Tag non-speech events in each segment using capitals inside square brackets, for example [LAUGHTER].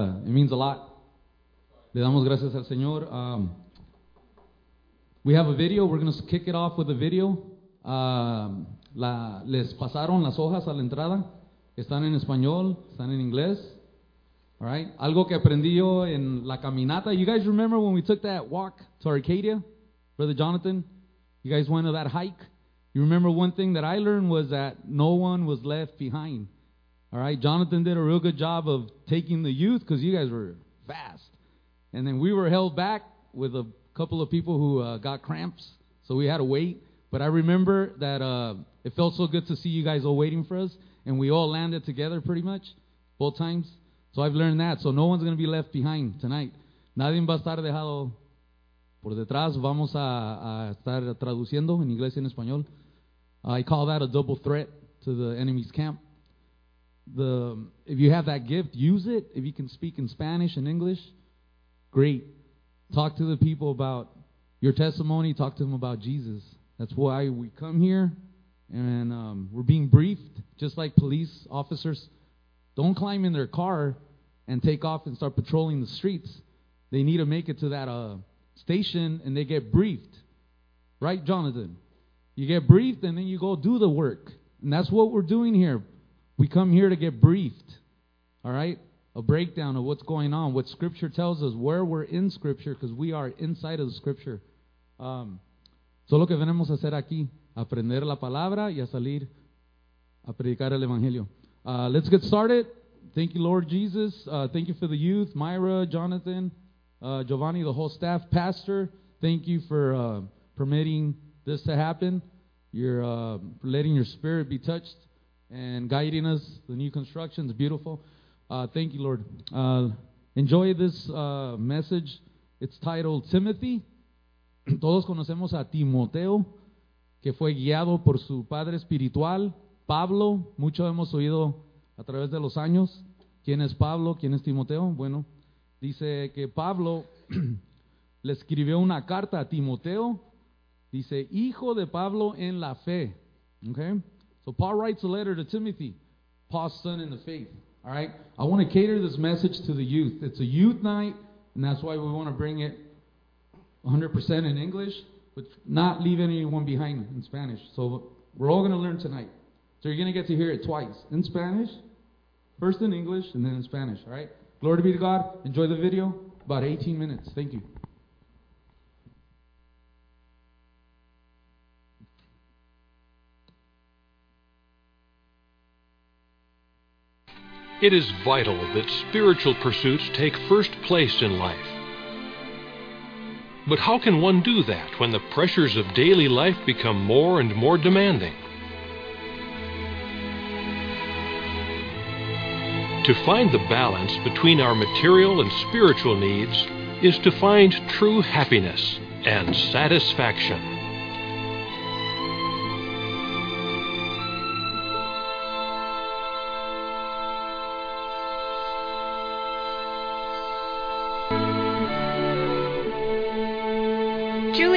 Uh, it means a lot. Le damos gracias al Señor. Um, we have a video. We're going to kick it off with a video. Um, la, les pasaron las hojas a la entrada. Están en español, están en inglés. All right. Algo que aprendí yo en la caminata. You guys remember when we took that walk to Arcadia, Brother Jonathan? You guys went on that hike. You remember one thing that I learned was that no one was left behind. All right. Jonathan did a real good job of taking the youth because you guys were fast. And then we were held back with a couple of people who uh, got cramps, so we had to wait. But I remember that uh, it felt so good to see you guys all waiting for us, and we all landed together pretty much both times. So I've learned that. So no one's going to be left behind tonight. Nadie va a estar dejado por detrás. Vamos a, a estar traduciendo en inglés y en español. I call that a double threat to the enemy's camp. The if you have that gift, use it. If you can speak in Spanish and English, great. Talk to the people about your testimony. Talk to them about Jesus. That's why we come here, and um, we're being briefed, just like police officers. Don't climb in their car and take off and start patrolling the streets. They need to make it to that uh, station, and they get briefed. Right, Jonathan? You get briefed, and then you go do the work. And that's what we're doing here. We come here to get briefed. All right? A breakdown of what's going on, what Scripture tells us, where we're in Scripture, because we are inside of the Scripture. Um, solo que venimos a hacer aquí, aprender la palabra y a salir a predicar el Evangelio. Uh, let's get started. Thank you, Lord Jesus. Uh, thank you for the youth, Myra, Jonathan, uh, Giovanni, the whole staff, Pastor. Thank you for uh, permitting this to happen. You're uh, letting your spirit be touched and guiding us. The new construction is beautiful. Uh, thank you, Lord. Uh, enjoy this uh, message. It's titled Timothy. [CLEARS THROAT] Todos conocemos a Timoteo, que fue guiado por su padre espiritual, Pablo. Mucho hemos oído a través de los años. ¿Quién es Pablo? ¿Quién es Timoteo? Bueno, dice que Pablo [CLEARS THROAT] le escribió una carta a Timoteo. Dice, hijo de Pablo en la fe. Okay? So Paul writes a letter to Timothy, Paul's son in the faith. All right? I want to cater this message to the youth. It's a youth night, and that's why we want to bring it 100% in English, but not leave anyone behind in Spanish. So we're all going to learn tonight. So you're going to get to hear it twice in Spanish, first in English, and then in Spanish. All right? Glory be to God. Enjoy the video. About 18 minutes. Thank you. It is vital that spiritual pursuits take first place in life. But how can one do that when the pressures of daily life become more and more demanding? To find the balance between our material and spiritual needs is to find true happiness and satisfaction.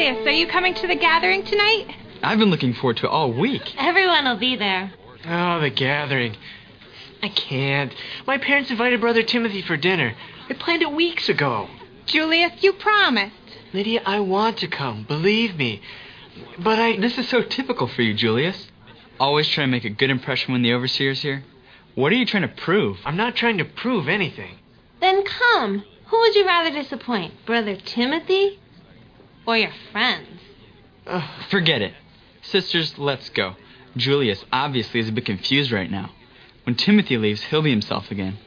Julius, are you coming to the gathering tonight? I've been looking forward to it all week. Everyone will be there. Oh, the gathering. I can't. My parents invited Brother Timothy for dinner. I planned it weeks ago. Julius, you promised. Lydia, I want to come, believe me. But I. This is so typical for you, Julius. Always try to make a good impression when the overseer's here. What are you trying to prove? I'm not trying to prove anything. Then come. Who would you rather disappoint, Brother Timothy or your friends? Ugh. Forget it. Sisters, let's go. Julius obviously is a bit confused right now. When Timothy leaves, he'll be himself again.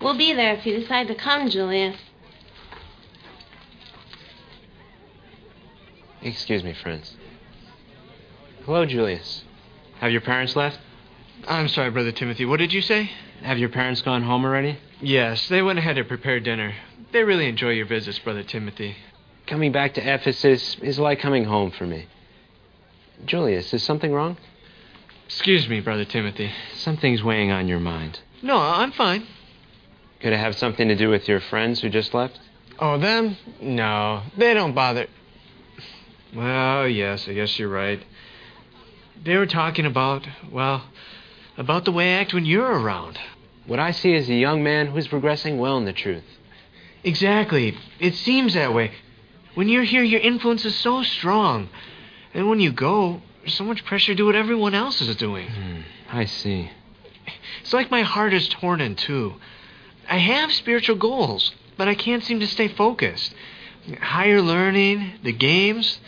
We'll be there if you decide to come, Julius. Excuse me, friends. Hello, Julius. Have your parents left? I'm sorry, Brother Timothy. What did you say? Have your parents gone home already? Yes, they went ahead to prepare dinner. They really enjoy your visits, Brother Timothy. Coming back to Ephesus is like coming home for me. Julius, is something wrong? Excuse me, Brother Timothy. Something's weighing on your mind. No, I'm fine. Could it have something to do with your friends who just left? Oh, them? No, they don't bother. Well, yes, I guess you're right. They were talking about, well, about the way I act when you're around. What I see is a young man who's progressing well in the truth. Exactly. It seems that way. When you're here, your influence is so strong. And when you go, there's so much pressure to do what everyone else is doing. Hmm, I see. It's like my heart is torn in two. I have spiritual goals, but I can't seem to stay focused. Higher learning, the games,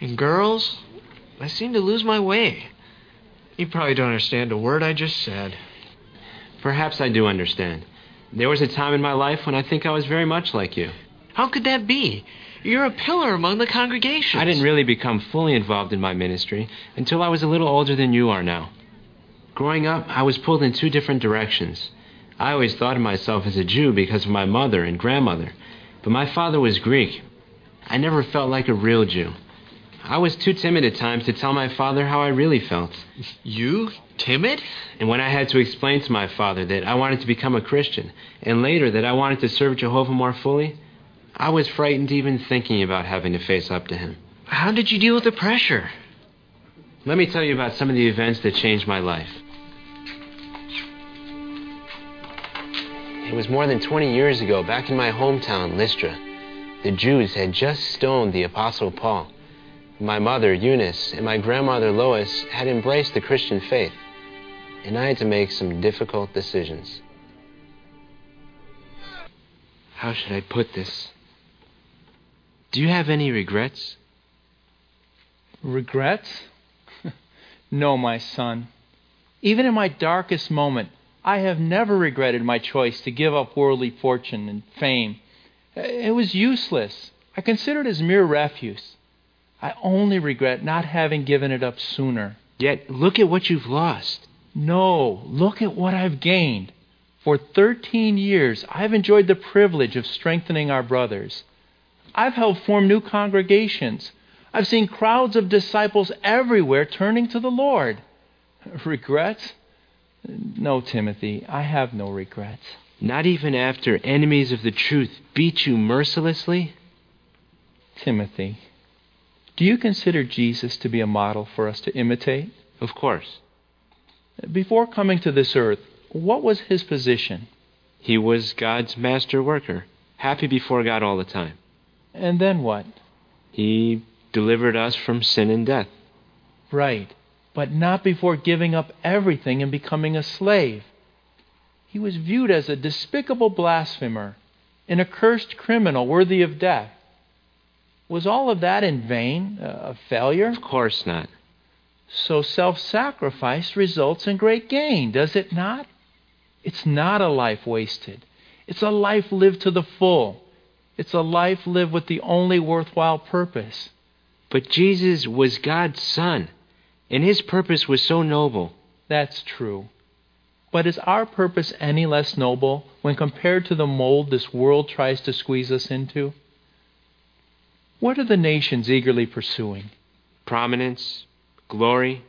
and girls, I seem to lose my way. You probably don't understand a word I just said. Perhaps I do understand. There was a time in my life when I think I was very much like you. How could that be? You're a pillar among the congregation. I didn't really become fully involved in my ministry until I was a little older than you are now. Growing up, I was pulled in two different directions. I always thought of myself as a Jew because of my mother and grandmother, but my father was Greek. I never felt like a real Jew. I was too timid at times to tell my father how I really felt. You? Timid? And when I had to explain to my father that I wanted to become a Christian, and later that I wanted to serve Jehovah more fully, I was frightened even thinking about having to face up to him. How did you deal with the pressure? Let me tell you about some of the events that changed my life. It was more than 20 years ago, back in my hometown, Lystra. The Jews had just stoned the Apostle Paul. My mother, Eunice, and my grandmother, Lois, had embraced the Christian faith, and I had to make some difficult decisions. How should I put this? Do you have any regrets? Regrets? [LAUGHS] no, my son. Even in my darkest moment, I have never regretted my choice to give up worldly fortune and fame. It was useless. I consider it as mere refuse. I only regret not having given it up sooner. Yet, look at what you've lost. No, look at what I've gained. For 13 years, I've enjoyed the privilege of strengthening our brothers. I've helped form new congregations. I've seen crowds of disciples everywhere turning to the Lord. [LAUGHS] Regrets? No, Timothy, I have no regrets. Not even after enemies of the truth beat you mercilessly? Timothy, do you consider Jesus to be a model for us to imitate? Of course. Before coming to this earth, what was his position? He was God's master worker, happy before God all the time. And then what? He delivered us from sin and death. Right, but not before giving up everything and becoming a slave. He was viewed as a despicable blasphemer, an accursed criminal worthy of death. Was all of that in vain, a failure? Of course not. So self sacrifice results in great gain, does it not? It's not a life wasted. It's a life lived to the full. It's a life lived with the only worthwhile purpose. But Jesus was God's Son, and his purpose was so noble. That's true. But is our purpose any less noble when compared to the mold this world tries to squeeze us into? What are the nations eagerly pursuing? Prominence, glory.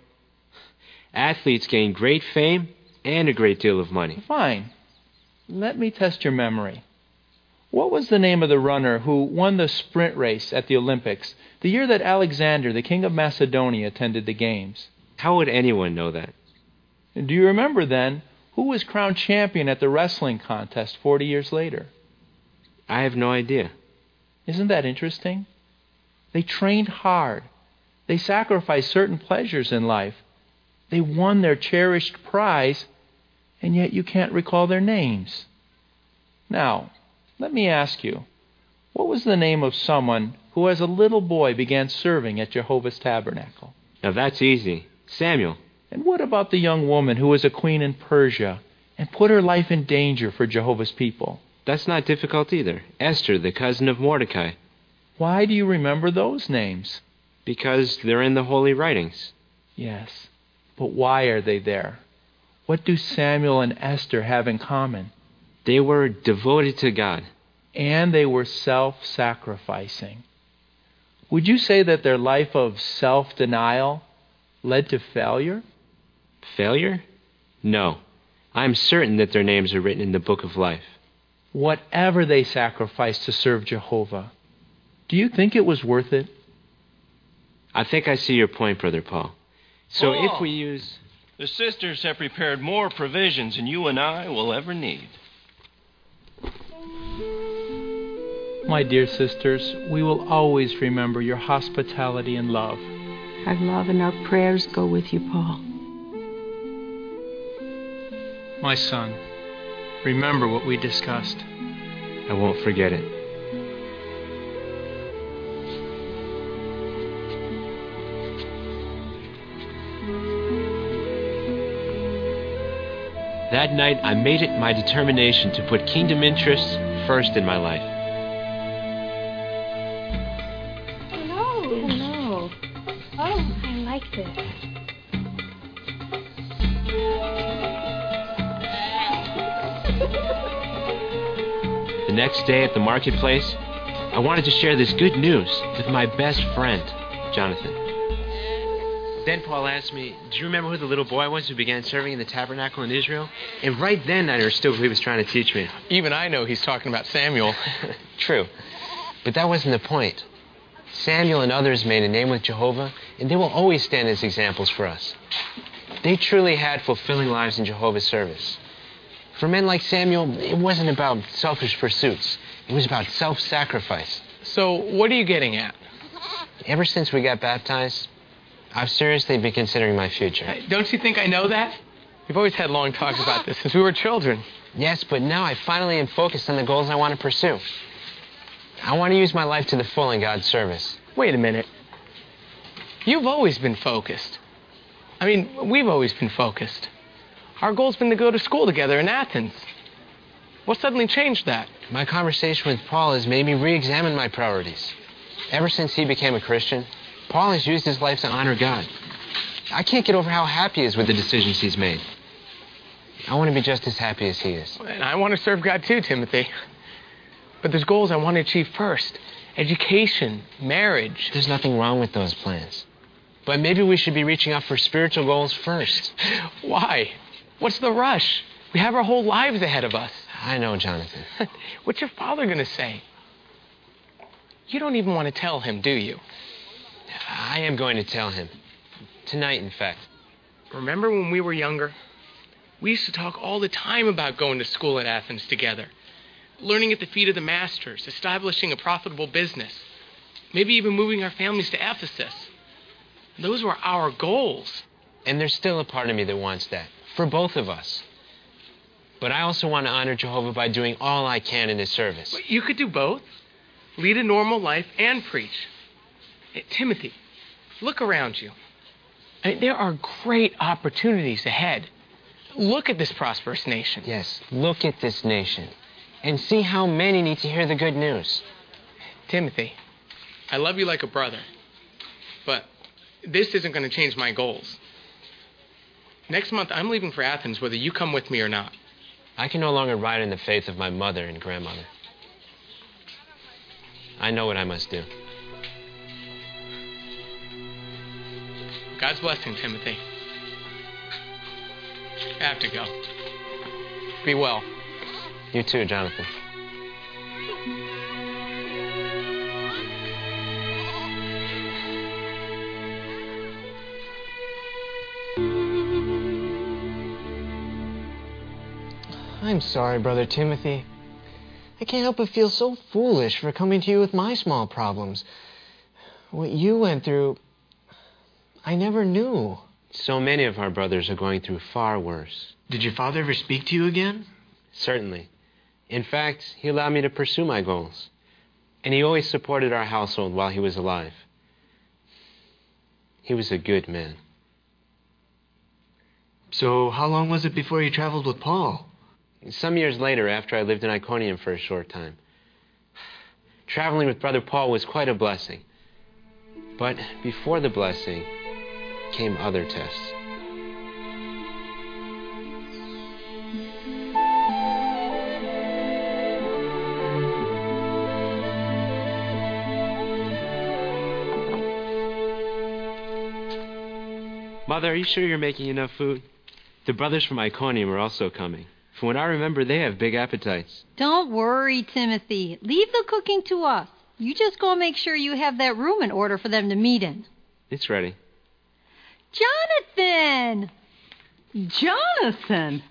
Athletes gain great fame and a great deal of money. Fine. Let me test your memory. What was the name of the runner who won the sprint race at the Olympics the year that Alexander, the king of Macedonia, attended the Games? How would anyone know that? Do you remember then who was crowned champion at the wrestling contest 40 years later? I have no idea. Isn't that interesting? They trained hard. They sacrificed certain pleasures in life. They won their cherished prize, and yet you can't recall their names. Now, let me ask you what was the name of someone who, as a little boy, began serving at Jehovah's Tabernacle? Now that's easy. Samuel. And what about the young woman who was a queen in Persia and put her life in danger for Jehovah's people? That's not difficult either. Esther, the cousin of Mordecai. Why do you remember those names? Because they're in the holy writings. Yes, but why are they there? What do Samuel and Esther have in common? They were devoted to God. And they were self sacrificing. Would you say that their life of self denial led to failure? Failure? No. I'm certain that their names are written in the book of life. Whatever they sacrificed to serve Jehovah, do you think it was worth it? I think I see your point, Brother Paul. So Paul. if we use. The sisters have prepared more provisions than you and I will ever need. My dear sisters, we will always remember your hospitality and love. Our love and our prayers go with you, Paul. My son, remember what we discussed. I won't forget it. That night, I made it my determination to put kingdom interests first in my life. No, no. Oh, I like this. The next day at the marketplace, I wanted to share this good news with my best friend, Jonathan. Then Paul asked me, Do you remember who the little boy was who began serving in the tabernacle in Israel? And right then I understood what he was trying to teach me. Even I know he's talking about Samuel. [LAUGHS] True. But that wasn't the point. Samuel and others made a name with Jehovah, and they will always stand as examples for us. They truly had fulfilling lives in Jehovah's service. For men like Samuel, it wasn't about selfish pursuits, it was about self sacrifice. So, what are you getting at? Ever since we got baptized, I've seriously been considering my future. Don't you think I know that? We've always had long talks about this since we were children. Yes, but now I finally am focused on the goals I want to pursue. I want to use my life to the full in God's service. Wait a minute. You've always been focused. I mean, we've always been focused. Our goal's been to go to school together in Athens. What suddenly changed that? My conversation with Paul has made me re examine my priorities. Ever since he became a Christian, Paul has used his life to honor God. I can't get over how happy he is with the decisions he's made. I want to be just as happy as he is. And I want to serve God too, Timothy. But there's goals I want to achieve first education, marriage. There's nothing wrong with those plans. But maybe we should be reaching out for spiritual goals first. [LAUGHS] Why? What's the rush? We have our whole lives ahead of us. I know, Jonathan. [LAUGHS] What's your father going to say? You don't even want to tell him, do you? I am going to tell him. Tonight, in fact. Remember when we were younger? We used to talk all the time about going to school at Athens together, learning at the feet of the masters, establishing a profitable business, maybe even moving our families to Ephesus. Those were our goals. And there's still a part of me that wants that, for both of us. But I also want to honor Jehovah by doing all I can in his service. But you could do both lead a normal life and preach. Timothy, look around you. I mean, there are great opportunities ahead. Look at this prosperous nation. Yes, look at this nation and see how many need to hear the good news. Timothy, I love you like a brother, but this isn't going to change my goals. Next month, I'm leaving for Athens whether you come with me or not. I can no longer ride in the faith of my mother and grandmother. I know what I must do. God's blessing, Timothy. I have to go. Be well. You too, Jonathan. I'm sorry, Brother Timothy. I can't help but feel so foolish for coming to you with my small problems. What you went through, I never knew. So many of our brothers are going through far worse. Did your father ever speak to you again? Certainly. In fact, he allowed me to pursue my goals. And he always supported our household while he was alive. He was a good man. So, how long was it before you traveled with Paul? Some years later, after I lived in Iconium for a short time. Traveling with Brother Paul was quite a blessing. But before the blessing came other tests. Mother, are you sure you're making enough food? The brothers from Iconium are also coming. From what I remember, they have big appetites. Don't worry, Timothy. Leave the cooking to us. You just go make sure you have that room in order for them to meet in. It's ready. Jonathan! Jonathan!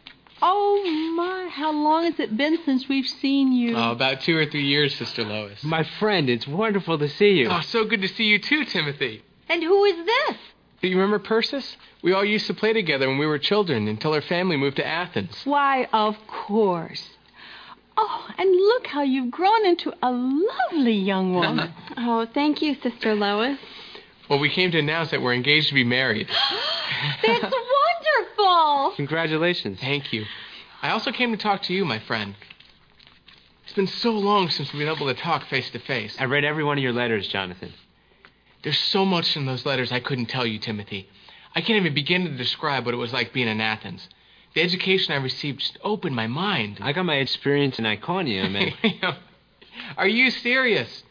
Oh, my, how long has it been since we've seen you? Oh, about two or three years, Sister Lois. My friend, it's wonderful to see you. Oh, so good to see you too, Timothy. And who is this? Do you remember Persis? We all used to play together when we were children until our family moved to Athens. Why, of course. Oh, and look how you've grown into a lovely young woman. [LAUGHS] Oh, thank you, Sister Lois. Well, we came to announce that we're engaged to be married. [GASPS] That's wonderful! Congratulations. Thank you. I also came to talk to you, my friend. It's been so long since we've been able to talk face to face. I read every one of your letters, Jonathan. There's so much in those letters I couldn't tell you, Timothy. I can't even begin to describe what it was like being in Athens. The education I received just opened my mind. I got my experience in Iconium and. [LAUGHS] Are you serious?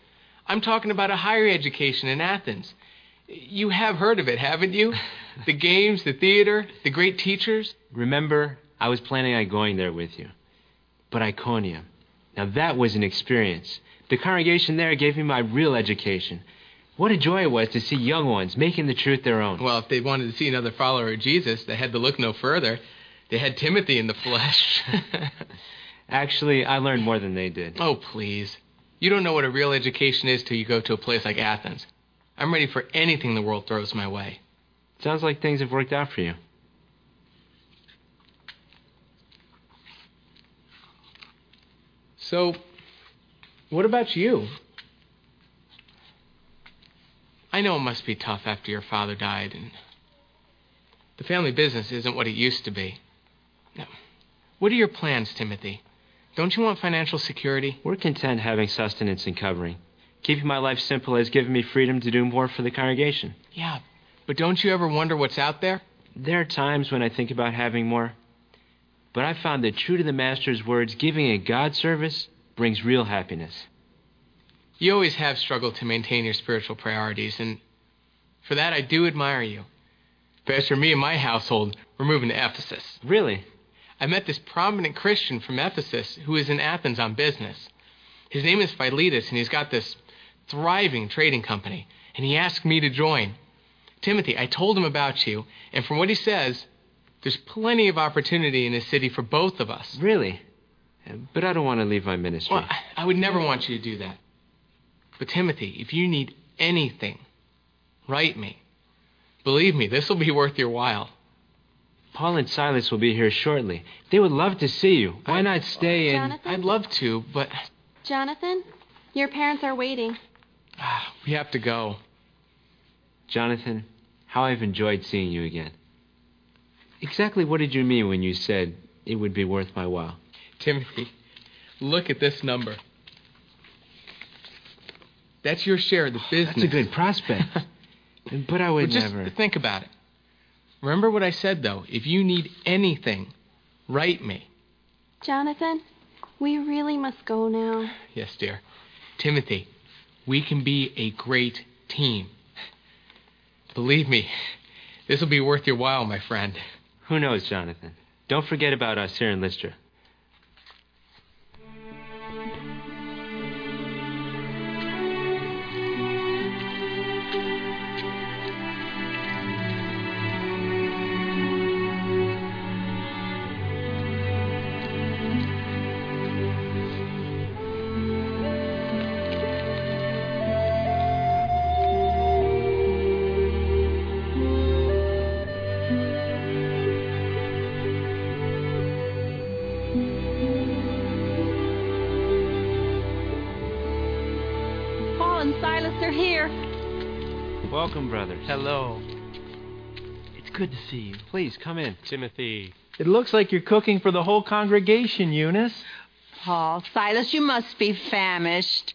I'm talking about a higher education in Athens. You have heard of it, haven't you? [LAUGHS] The games, the theater, the great teachers. Remember, I was planning on going there with you. But Iconium. Now that was an experience. The congregation there gave me my real education. What a joy it was to see young ones making the truth their own. Well, if they wanted to see another follower of Jesus, they had to look no further. They had Timothy in the flesh. [LAUGHS] Actually, I learned more than they did. Oh, please. You don't know what a real education is till you go to a place like Athens. I'm ready for anything the world throws my way. Sounds like things have worked out for you. So, what about you? I know it must be tough after your father died, and the family business isn't what it used to be. Now, what are your plans, Timothy? Don't you want financial security? We're content having sustenance and covering. Keeping my life simple has given me freedom to do more for the congregation. Yeah, but don't you ever wonder what's out there? There are times when I think about having more. But I found that true to the Master's words, giving a God service brings real happiness. You always have struggled to maintain your spiritual priorities, and for that I do admire you. But as for me and my household, we're moving to Ephesus. Really? I met this prominent Christian from Ephesus who is in Athens on business. His name is Philetus, and he's got this thriving trading company, and he asked me to join. Timothy, I told him about you, and from what he says, there's plenty of opportunity in his city for both of us. Really? But I don't want to leave my ministry. Well, I would never want you to do that. But Timothy, if you need anything, write me. Believe me, this will be worth your while. Paul and Silas will be here shortly. They would love to see you. Why not stay and Jonathan? I'd love to, but Jonathan, your parents are waiting. [SIGHS] we have to go. Jonathan, how I've enjoyed seeing you again. Exactly what did you mean when you said it would be worth my while? Timothy, look at this number. That's your share of the business. That's a good prospect. [LAUGHS] but I would But just never. think about it. Remember what I said, though. If you need anything, write me. Jonathan, we really must go now. Yes, dear. Timothy, we can be a great team. Believe me, this will be worth your while, my friend. Who knows, Jonathan? Don't forget about us here in Lystra. Please come in. Timothy. It looks like you're cooking for the whole congregation, Eunice. Paul, Silas, you must be famished.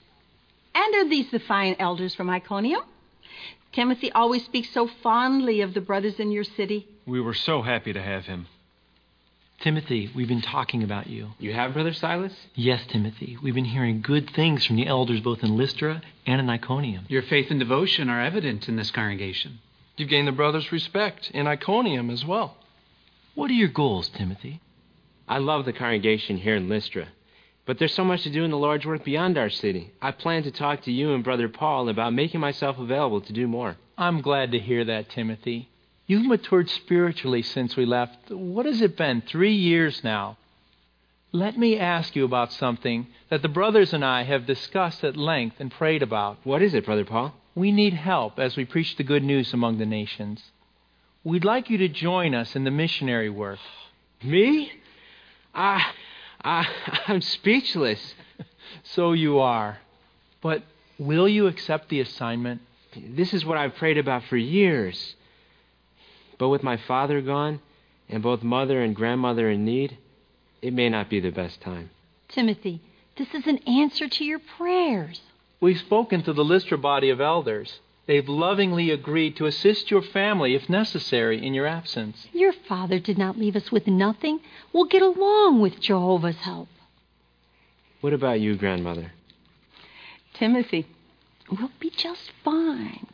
And are these the fine elders from Iconium? Timothy always speaks so fondly of the brothers in your city. We were so happy to have him. Timothy, we've been talking about you. You have, Brother Silas? Yes, Timothy. We've been hearing good things from the elders both in Lystra and in Iconium. Your faith and devotion are evident in this congregation. You've gained the brothers' respect in Iconium as well. What are your goals, Timothy? I love the congregation here in Lystra. But there's so much to do in the Lord's work beyond our city. I plan to talk to you and Brother Paul about making myself available to do more. I'm glad to hear that, Timothy. You've matured spiritually since we left. What has it been? Three years now. Let me ask you about something that the brothers and I have discussed at length and prayed about. What is it, Brother Paul? We need help as we preach the good news among the nations. We'd like you to join us in the missionary work. Me? I, I, [LAUGHS] I'm speechless. [LAUGHS] so you are. But will you accept the assignment? This is what I've prayed about for years. But with my father gone, and both mother and grandmother in need, it may not be the best time. Timothy, this is an answer to your prayers. We've spoken to the Lystra body of elders. They've lovingly agreed to assist your family if necessary in your absence. Your father did not leave us with nothing. We'll get along with Jehovah's help. What about you, grandmother? Timothy, we'll be just fine.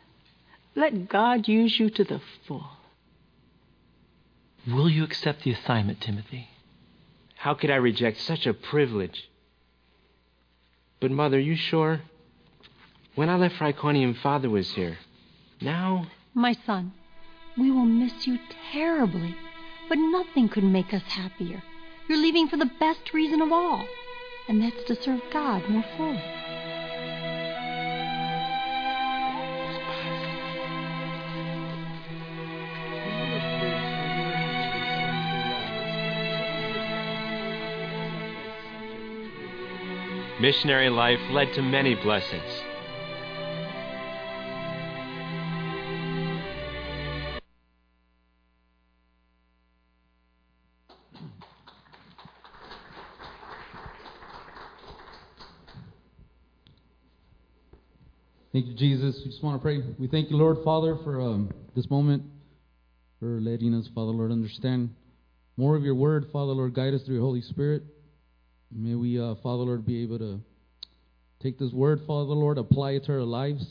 Let God use you to the full. Will you accept the assignment, Timothy? How could I reject such a privilege? But, Mother, you sure? When I left for Iconium, Father was here. Now? My son, we will miss you terribly, but nothing could make us happier. You're leaving for the best reason of all, and that's to serve God more fully. Missionary life led to many blessings. Thank you, Jesus. We just want to pray. We thank you, Lord, Father, for um, this moment, for letting us, Father, Lord, understand more of your word. Father, Lord, guide us through your Holy Spirit. May we, uh, Father, Lord, be able to take this word, Father, Lord, apply it to our lives.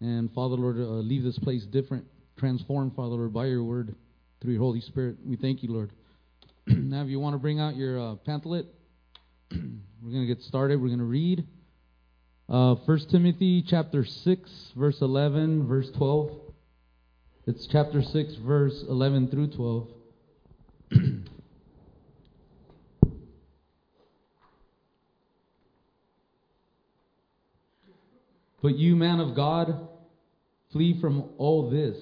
And, Father, Lord, uh, leave this place different, transformed, Father, Lord, by your word through your Holy Spirit. We thank you, Lord. [CLEARS THROAT] now, if you want to bring out your uh, pamphlet, [CLEARS THROAT] we're going to get started. We're going to read. Uh, 1 Timothy chapter 6, verse 11, verse 12. It's chapter 6, verse 11 through 12. [CLEARS THROAT] but you, man of God, flee from all this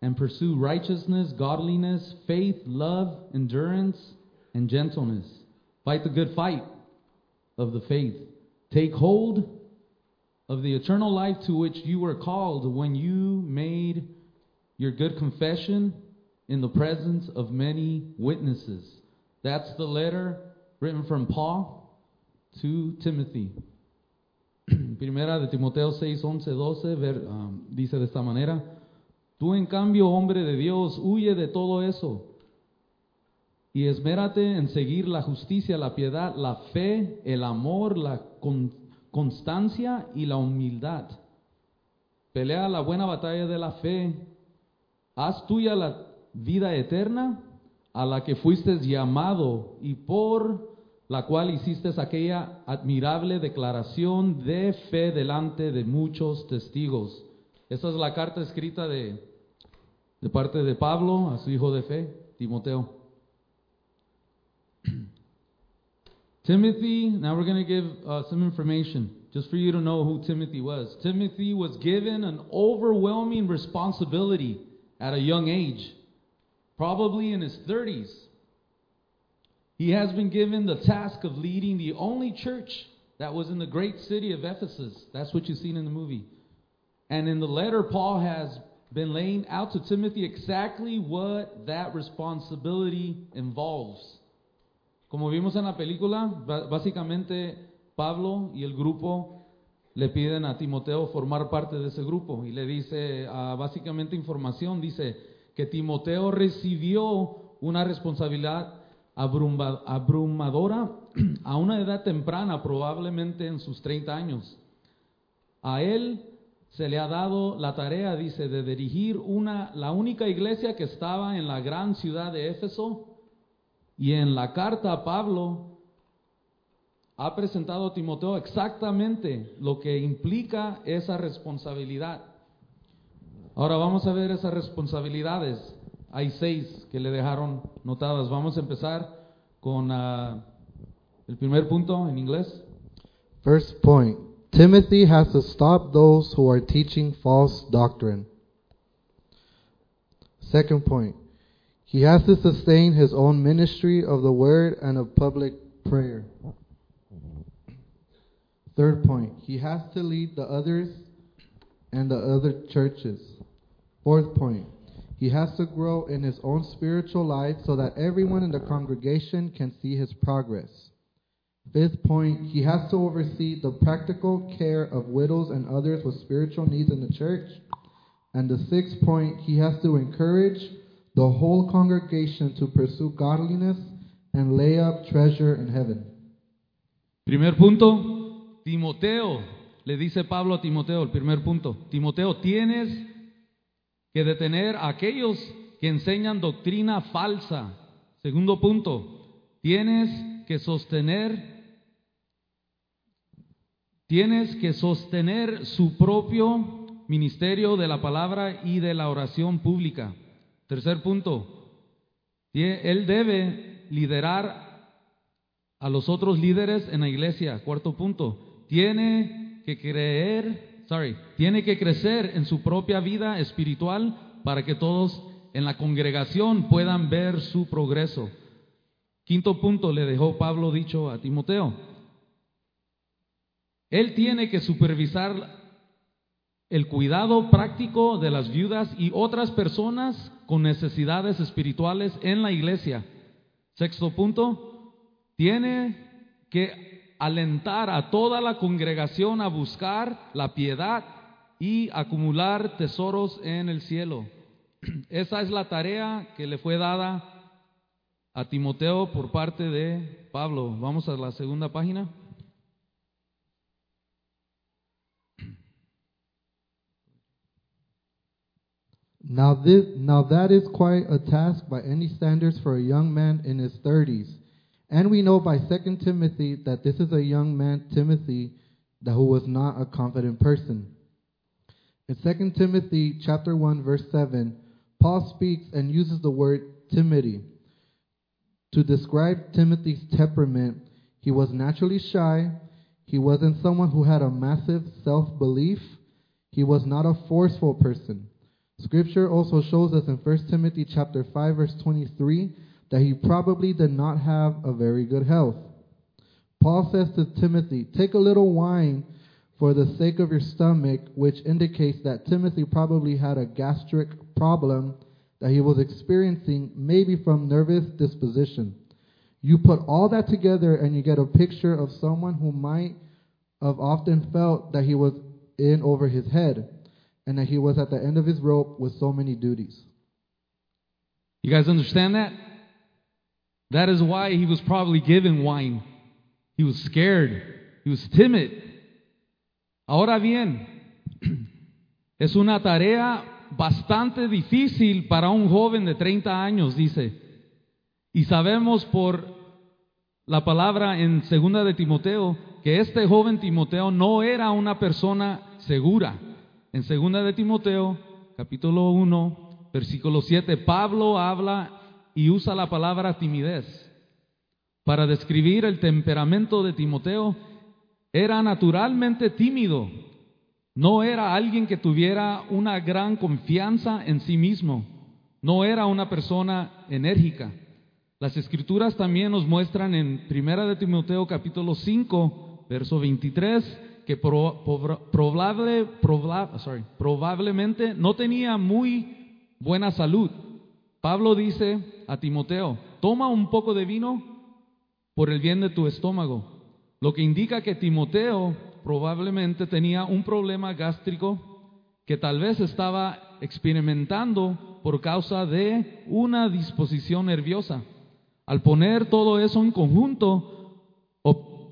and pursue righteousness, godliness, faith, love, endurance, and gentleness. Fight the good fight of the faith. Take hold of the eternal life to which you were called when you made your good confession in the presence of many witnesses. That's the letter written from Paul to Timothy. [CLEARS THROAT] Primera de Timoteo 6, 11, 12 ver, um, dice de esta manera, tú en cambio, hombre de Dios, huye de todo eso y esmérate en seguir la justicia, la piedad, la fe, el amor, la con, constancia y la humildad. Pelea la buena batalla de la fe. Haz tuya la vida eterna a la que fuiste llamado y por la cual hiciste aquella admirable declaración de fe delante de muchos testigos. Esta es la carta escrita de, de parte de Pablo a su hijo de fe, Timoteo. [CLEARS THROAT] Timothy, now we're going to give uh, some information just for you to know who Timothy was. Timothy was given an overwhelming responsibility at a young age, probably in his 30s. He has been given the task of leading the only church that was in the great city of Ephesus. That's what you've seen in the movie. And in the letter, Paul has been laying out to Timothy exactly what that responsibility involves. Como vimos en la película, básicamente Pablo y el grupo le piden a Timoteo formar parte de ese grupo y le dice uh, básicamente información, dice que Timoteo recibió una responsabilidad abruma, abrumadora [CLEARS THROAT] a una edad temprana, probablemente en sus 30 años. A él se le ha dado la tarea, dice, de dirigir una, la única iglesia que estaba en la gran ciudad de Éfeso, y en la carta Pablo ha presentado a Timoteo exactamente lo que implica esa responsabilidad. Ahora vamos a ver esas responsabilidades. Hay seis que le dejaron notadas. Vamos a empezar con ah, el primer punto en inglés. First point Timothy has to stop those who are teaching false doctrine. Second point he has to sustain his own ministry of the word and of public prayer. Third point he has to lead the others and the other churches. Fourth point he has to grow in his own spiritual life so that everyone in the congregation can see his progress. Fifth point, he has to oversee the practical care of widows and others with spiritual needs in the church. And the sixth point, he has to encourage the whole congregation to pursue godliness and lay up treasure in heaven. Primer punto, Timoteo. Le dice Pablo a Timoteo, el primer punto. Timoteo, tienes que detener a aquellos que enseñan doctrina falsa. Segundo punto, tienes que sostener Tienes que sostener su propio ministerio de la palabra y de la oración pública. Tercer punto, él debe liderar a los otros líderes en la iglesia. Cuarto punto, tiene que creer, sorry, tiene que crecer en su propia vida espiritual para que todos en la congregación puedan ver su progreso. Quinto punto le dejó Pablo dicho a Timoteo, él tiene que supervisar el cuidado práctico de las viudas y otras personas con necesidades espirituales en la iglesia. Sexto punto, tiene que alentar a toda la congregación a buscar la piedad y acumular tesoros en el cielo. [CLEARS THROAT] Esa es la tarea que le fue dada a Timoteo por parte de Pablo. Vamos a la segunda página. Now, this, now that is quite a task by any standards for a young man in his thirties. And we know by 2 Timothy that this is a young man, Timothy, that who was not a confident person. In 2 Timothy chapter 1 verse 7, Paul speaks and uses the word timidity to describe Timothy's temperament. He was naturally shy. He wasn't someone who had a massive self-belief. He was not a forceful person. Scripture also shows us in 1 Timothy chapter 5 verse 23 that he probably did not have a very good health. Paul says to Timothy, "Take a little wine for the sake of your stomach," which indicates that Timothy probably had a gastric problem that he was experiencing maybe from nervous disposition. You put all that together and you get a picture of someone who might have often felt that he was in over his head and that he was at the end of his rope with so many duties. You guys understand that? That is why he was probably given wine. He was scared. He was timid. Ahora bien, [CLEARS THROAT] es una tarea bastante difícil para un joven de 30 años, dice. Y sabemos por la palabra en segunda de Timoteo que este joven Timoteo no era una persona segura. En segunda de Timoteo, capítulo 1, versículo 7, Pablo habla y usa la palabra timidez para describir el temperamento de Timoteo. Era naturalmente tímido, no era alguien que tuviera una gran confianza en sí mismo, no era una persona enérgica. Las escrituras también nos muestran en Primera de Timoteo capítulo 5, verso 23, que probable, probablemente no tenía muy buena salud. Pablo dice a Timoteo, toma un poco de vino por el bien de tu estómago, lo que indica que Timoteo probablemente tenía un problema gástrico que tal vez estaba experimentando por causa de una disposición nerviosa. Al poner todo eso en conjunto,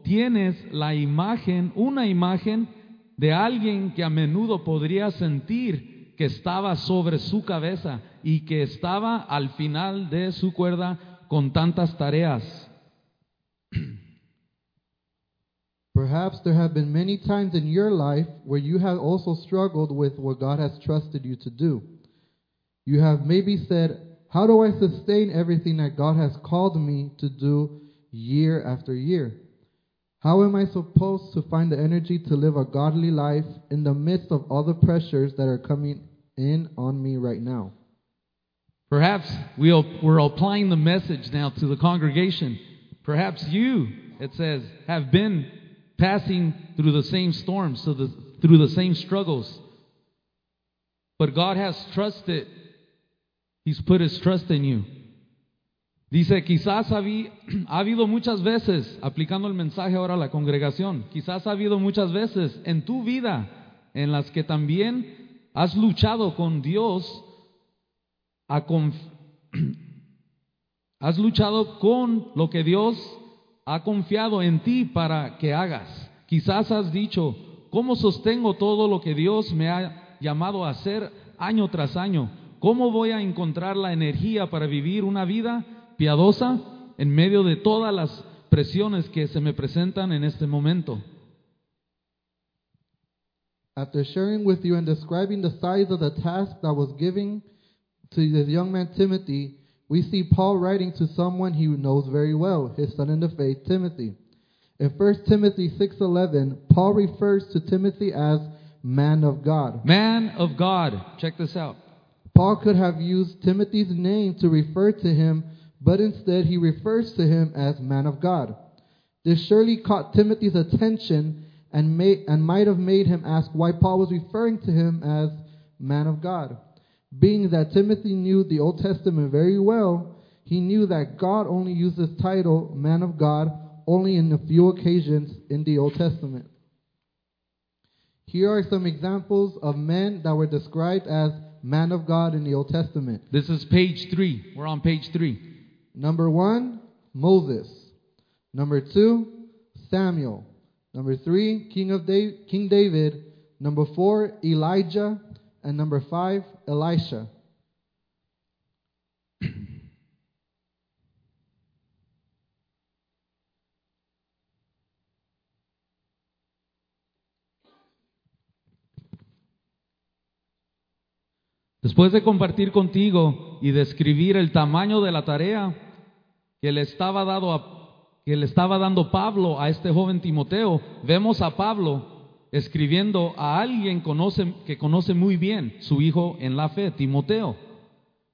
tienes la imagen, una imagen de alguien que a menudo podría sentir que estaba sobre su cabeza y que estaba al final de su cuerda con tantas tareas. perhaps there have been many times in your life where you have also struggled with what God has trusted you to do. You have maybe said, How do I sustain everything that God has called me to do year after year? How am I supposed to find the energy to live a godly life in the midst of all the pressures that are coming in on me right now? Perhaps we'll, we're applying the message now to the congregation. Perhaps you, it says, have been passing through the same storms, so the, through the same struggles. But God has trusted, He's put His trust in you. Dice, quizás [CLEARS THROAT] ha habido muchas veces, aplicando el mensaje ahora a la congregación, quizás ha habido muchas veces en tu vida en las que también has luchado con Dios, a conf- [CLEARS THROAT] has luchado con lo que Dios ha confiado en ti para que hagas. Quizás has dicho, ¿cómo sostengo todo lo que Dios me ha llamado a hacer año tras año? ¿Cómo voy a encontrar la energía para vivir una vida piadosa en medio de todas las presiones que se me presentan en este momento? After sharing with you and describing the size of the task that was given to this young man Timothy, we see Paul writing to someone he knows very well, his son in the faith, Timothy. In 1 Timothy 6:11, Paul refers to Timothy as man of God. Man of God. Check this out. Paul could have used Timothy's name to refer to him, but instead he refers to him as man of God. This surely caught Timothy's attention and, may, and might have made him ask why Paul was referring to him as man of God. Being that Timothy knew the Old Testament very well, he knew that God only used this title, man of God, only in a few occasions in the Old Testament. Here are some examples of men that were described as man of God in the Old Testament. This is page three. We're on page three. Number one, Moses. Number two, Samuel. Number three, King of da- King David. Number four, Elijah. And number five, Elisha. Después de compartir contigo y describir el tamaño de la tarea que le estaba, dado que le estaba dando Pablo a este joven Timoteo, vemos a Pablo escribiendo a alguien que conoce muy bien su hijo en la fe, Timoteo.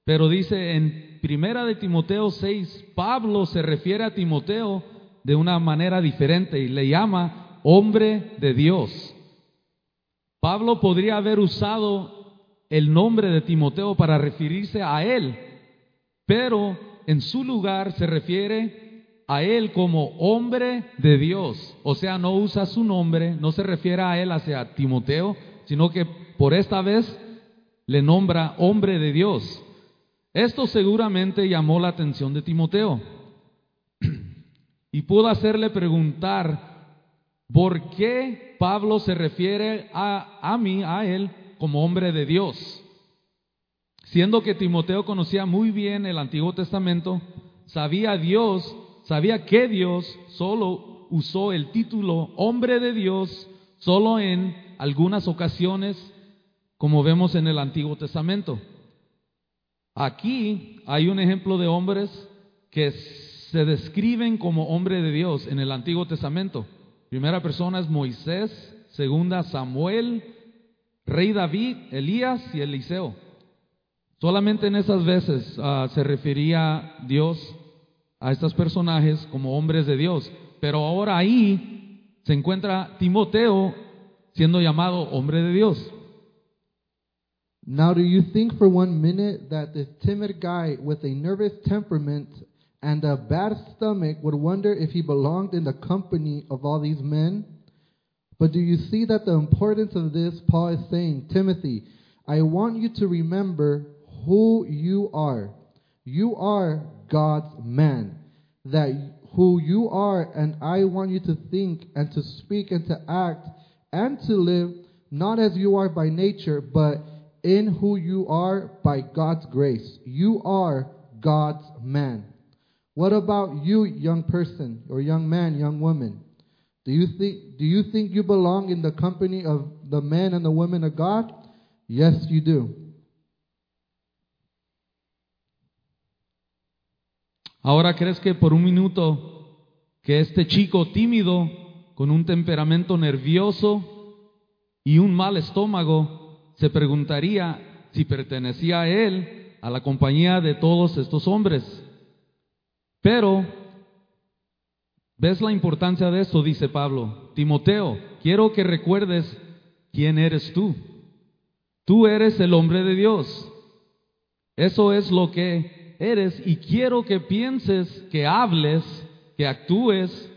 Pero dice en Primera de Timoteo 6, Pablo se refiere a Timoteo de una manera diferente y le llama hombre de Dios. Pablo podría haber usado el nombre de Timoteo para referirse a él, pero en su lugar se refiere a él como hombre de Dios. O sea, no usa su nombre, no se refiere a él hacia Timoteo, sino que por esta vez le nombra hombre de Dios. Esto seguramente llamó la atención de Timoteo [CLEARS THROAT] y pudo hacerle preguntar por qué Pablo se refiere a, a mí, a él, como hombre de Dios. Siendo que Timoteo conocía muy bien el Antiguo Testamento, sabía Dios, sabía que Dios solo usó el título hombre de Dios solo en algunas ocasiones, como vemos en el Antiguo Testamento. Aquí hay un ejemplo de hombres que se describen como hombre de Dios en el Antiguo Testamento. Primera persona es Moisés, segunda Samuel, rey David, Elías y Eliseo. Solamente en esas veces ah, se refería Dios a estos personajes como hombres de Dios. Pero ahora ahí se encuentra Timoteo siendo llamado hombre de Dios. Now, do you think for one minute that this timid guy with a nervous temperament and a bad stomach would wonder if he belonged in the company of all these men? But do you see that the importance of this, Paul is saying, Timothy, I want you to remember who you are. You are God's man. That who you are, and I want you to think and to speak and to act and to live not as you are by nature, but in who you are by God's grace. You are God's man. What about you, young person, or young man, young woman? Do you think do you think you belong in the company of the men and the women of God? Yes, you do. Ahora crees que por un minuto que este chico tímido, con un temperamento nervioso y un mal estómago, se preguntaría si pertenecía a él, a la compañía de todos estos hombres. Pero, ¿ves la importancia de esto? Dice Pablo. Timoteo, quiero que recuerdes quién eres tú. Tú eres el hombre de Dios. Eso es lo que eres y quiero que pienses, que hables, que actúes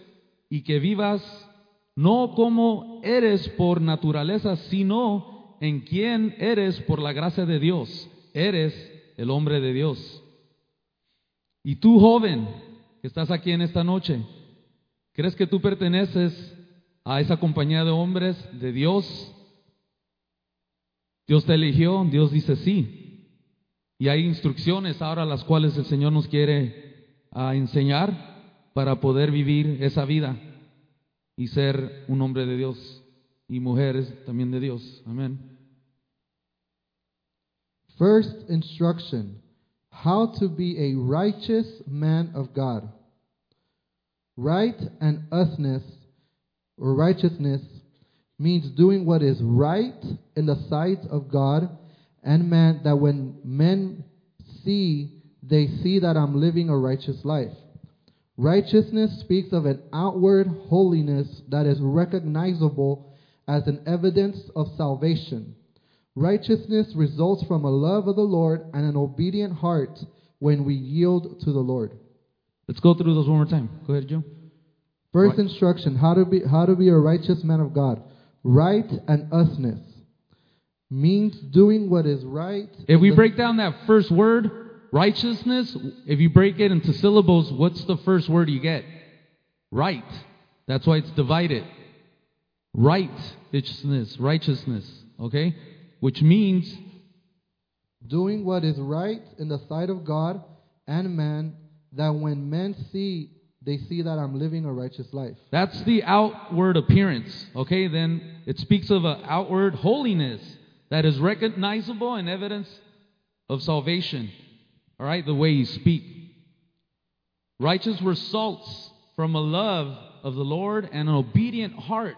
y que vivas no como eres por naturaleza, sino en quién eres por la gracia de Dios. Eres el hombre de Dios. Y tú, joven, que estás aquí en esta noche, ¿crees que tú perteneces a esa compañía de hombres de Dios? Dios te eligió, Dios dice sí. Y hay instrucciones ahora las cuales el Señor nos quiere ah, enseñar para poder vivir esa vida y ser un hombre de Dios y mujeres también de Dios. Amén. First instruction how to be a righteous man of God. Right and usness or righteousness means doing what is right in the sight of God and man that when men see they see that I'm living a righteous life. Righteousness speaks of an outward holiness that is recognizable as an evidence of salvation. Righteousness results from a love of the Lord and an obedient heart when we yield to the Lord. Let's go through those one more time. Go ahead, Joe. First instruction, how to be how to be a righteous man of God. Right and usness means doing what is right. If we break down that first word, righteousness, if you break it into syllables, what's the first word you get? Right. That's why it's divided. Righteousness, righteousness, okay? Which means doing what is right in the sight of God and man, that when men see, they see that I'm living a righteous life. That's the outward appearance. Okay, then it speaks of an outward holiness that is recognizable and evidence of salvation. All right, the way you speak. Righteous results from a love of the Lord and an obedient heart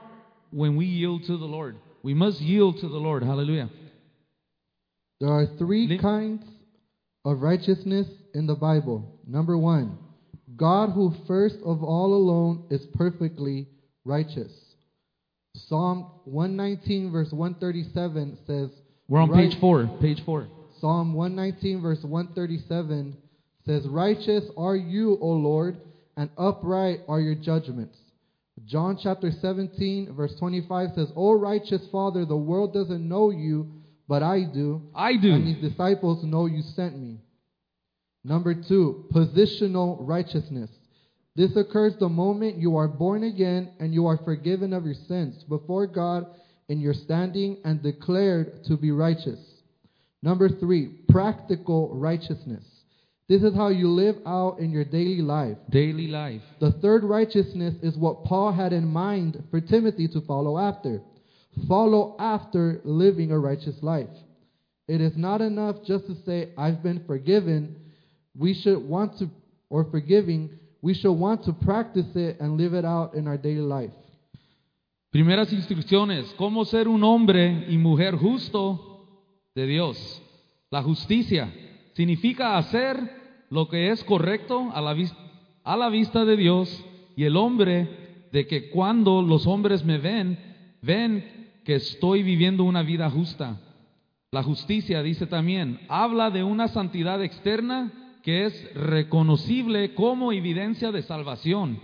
when we yield to the Lord. We must yield to the Lord. Hallelujah. There are three kinds of righteousness in the Bible. Number one, God, who first of all alone is perfectly righteous. Psalm 119, verse 137 says, We're on right- page four. Page four. Psalm 119, verse 137 says, Righteous are you, O Lord, and upright are your judgments. John chapter 17, verse 25 says, O righteous Father, the world doesn't know you, but I do. I do. And these disciples know you sent me. Number two, positional righteousness. This occurs the moment you are born again and you are forgiven of your sins before God in your standing and declared to be righteous. Number three, practical righteousness. This is how you live out in your daily life. Daily life. The third righteousness is what Paul had in mind for Timothy to follow after. Follow after living a righteous life. It is not enough just to say, I've been forgiven. We should want to, or forgiving, we should want to practice it and live it out in our daily life. Primeras instrucciones, cómo ser un hombre y mujer justo de Dios. La justicia significa hacer lo que es correcto a la, vis- a la vista de Dios y el hombre de que cuando los hombres me ven, ven que estoy viviendo una vida justa. La justicia, dice también, habla de una santidad externa que es reconocible como evidencia de salvación.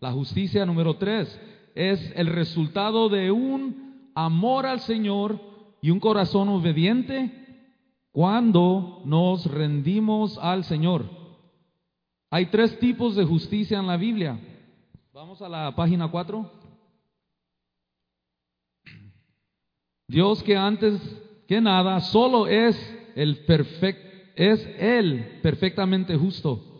La justicia número tres es el resultado de un amor al Señor y un corazón obediente cuando nos rendimos al Señor. Hay tres tipos de justicia en la Biblia. Vamos a la página 4. Dios que antes que nada solo es el perfecto es él perfectamente justo.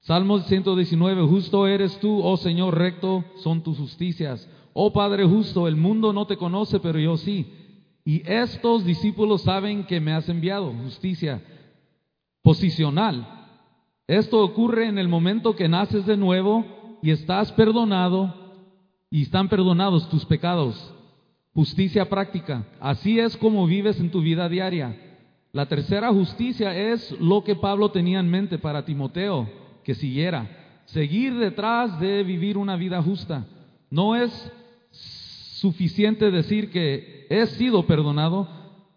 Salmos 119, justo eres tú, oh Señor, recto son tus justicias. Oh Padre justo, el mundo no te conoce, pero yo sí. Y estos discípulos saben que me has enviado, justicia posicional. Esto ocurre en el momento que naces de nuevo y estás perdonado y están perdonados tus pecados. Justicia práctica. Así es como vives en tu vida diaria. La tercera justicia es lo que Pablo tenía en mente para Timoteo, que siguiera. Seguir detrás de vivir una vida justa. No es suficiente decir que he sido perdonado,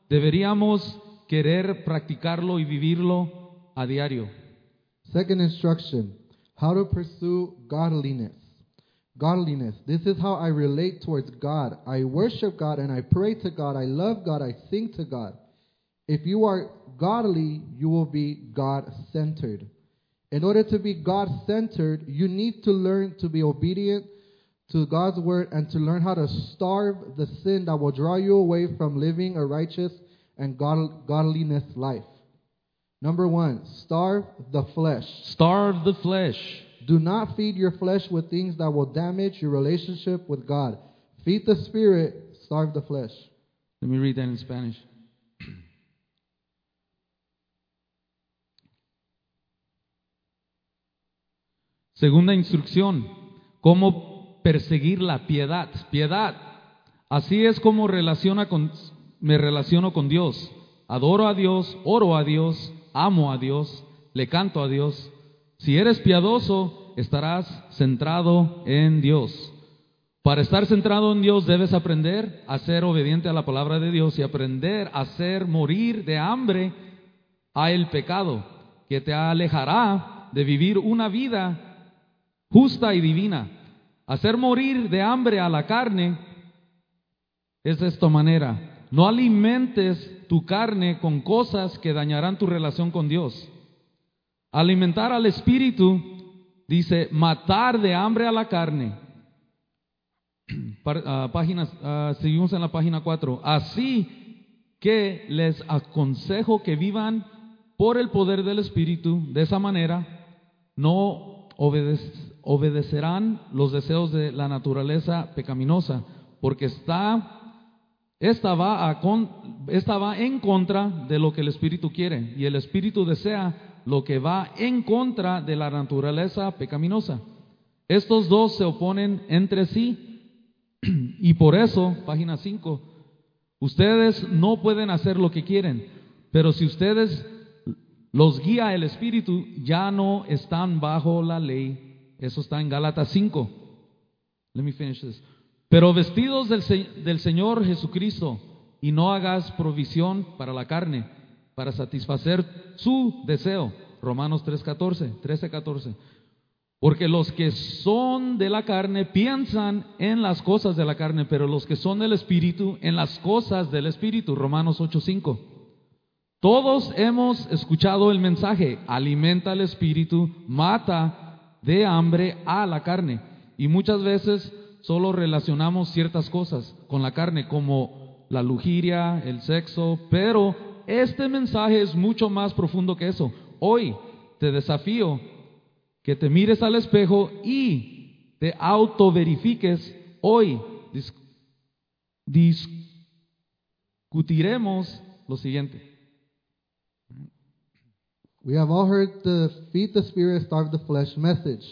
deberíamos querer practicarlo y vivirlo a diario. Second instruction how to pursue godliness. Godliness. This is how I relate towards God. I worship God and I pray to God. I love God. I sing to God. If you are godly, you will be God centered. In order to be God centered, you need to learn to be obedient to God's word and to learn how to starve the sin that will draw you away from living a righteous and god- godliness life. Number one, starve the flesh. Starve the flesh. Do not feed your flesh with things that will damage your relationship with God. Feed the spirit, starve the flesh. Let me read that in Spanish. Segunda instrucción, cómo perseguir la piedad. Piedad. Así es como relaciona con, me relaciono con Dios. Adoro a Dios, oro a Dios, amo a Dios, le canto a Dios. Si eres piadoso, estarás centrado en Dios. Para estar centrado en Dios debes aprender a ser obediente a la palabra de Dios y aprender a hacer morir de hambre a el pecado, que te alejará de vivir una vida justa y divina. Hacer morir de hambre a la carne es de esta manera. No alimentes tu carne con cosas que dañarán tu relación con Dios. Alimentar al espíritu dice matar de hambre a la carne. [CLEARS THROAT] Ah, páginas, ah, seguimos en la página 4. Así que les aconsejo que vivan por el poder del espíritu. De esa manera no obedec- obedecerán los deseos de la naturaleza pecaminosa, porque está va, a con- esta va en contra de lo que el Espíritu quiere y el Espíritu desea lo que va en contra de la naturaleza pecaminosa. Estos dos se oponen entre sí y por eso, página 5, ustedes no pueden hacer lo que quieren, pero si ustedes los guía el Espíritu, ya no están bajo la ley. Eso está en Gálatas 5. Let me finish this. Pero vestidos del, del Señor Jesucristo y no hagas provisión para la carne, para satisfacer su deseo. Romanos 3:14, 13:14. Porque los que son de la carne piensan en las cosas de la carne, pero los que son del Espíritu en las cosas del Espíritu. Romanos 8:5. Todos hemos escuchado el mensaje, alimenta el espíritu, mata de hambre a la carne. Y muchas veces solo relacionamos ciertas cosas con la carne, como la lujuria, el sexo, pero este mensaje es mucho más profundo que eso. Hoy te desafío que te mires al espejo y te autoverifiques. Hoy dis- discutiremos lo siguiente. We have all heard the feed the spirit, starve the flesh message.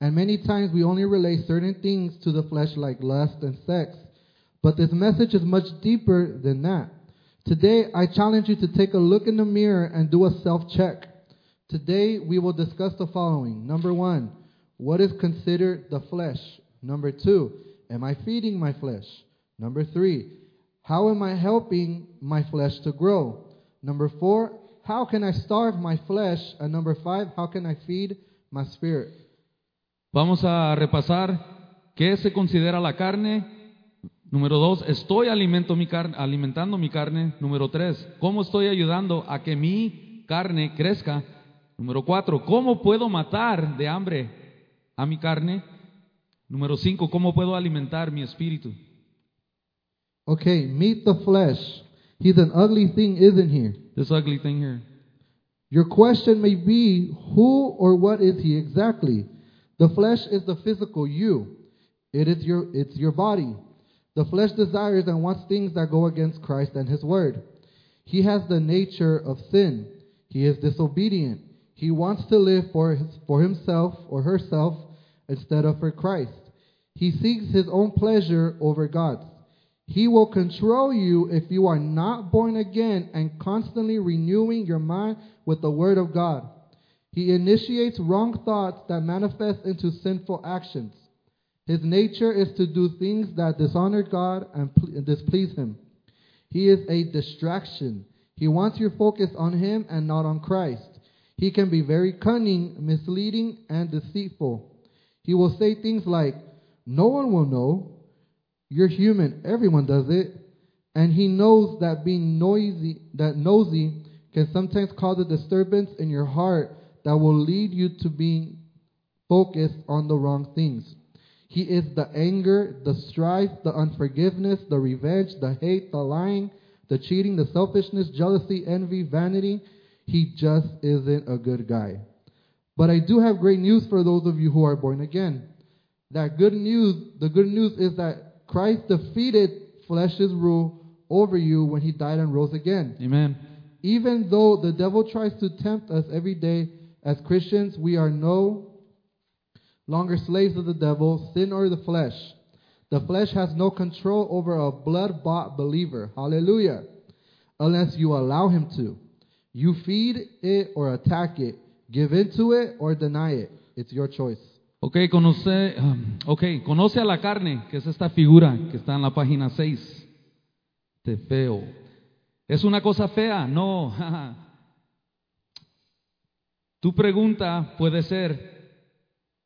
And many times we only relate certain things to the flesh like lust and sex. But this message is much deeper than that. Today, I challenge you to take a look in the mirror and do a self check. Today, we will discuss the following. Number one, what is considered the flesh? Number two, am I feeding my flesh? Number three, how am I helping my flesh to grow? Number four, how can I starve my flesh? And number five, how can I feed my spirit? Vamos a repasar qué se considera la carne. Número dos, estoy alimento mi car- alimentando mi carne. Número tres, ¿cómo estoy ayudando a que mi carne crezca? Número cuatro, ¿cómo puedo matar de hambre a mi carne? Número cinco, ¿cómo puedo alimentar mi espíritu? Okay, meet the flesh. He's an ugly thing, isn't he? This ugly thing here. Your question may be, who or what is he exactly? The flesh is the physical you. It is your it's your body. The flesh desires and wants things that go against Christ and his word. He has the nature of sin. He is disobedient. He wants to live for his, for himself or herself instead of for Christ. He seeks his own pleasure over God's. He will control you if you are not born again and constantly renewing your mind with the Word of God. He initiates wrong thoughts that manifest into sinful actions. His nature is to do things that dishonor God and displease Him. He is a distraction. He wants your focus on Him and not on Christ. He can be very cunning, misleading, and deceitful. He will say things like, No one will know. You're human. Everyone does it. And he knows that being noisy, that nosy, can sometimes cause a disturbance in your heart that will lead you to being focused on the wrong things. He is the anger, the strife, the unforgiveness, the revenge, the hate, the lying, the cheating, the selfishness, jealousy, envy, vanity. He just isn't a good guy. But I do have great news for those of you who are born again. That good news, the good news is that Christ defeated flesh's rule over you when he died and rose again. Amen. Even though the devil tries to tempt us every day, as Christians, we are no longer slaves of the devil, sin, or the flesh. The flesh has no control over a blood bought believer. Hallelujah. Unless you allow him to. You feed it or attack it, give in to it or deny it. It's your choice. Ok, conoce, um, ok, conoce a la carne, que es esta figura que está en la página 6. Te feo. ¿Es una cosa fea? No. [LAUGHS] tu pregunta puede ser,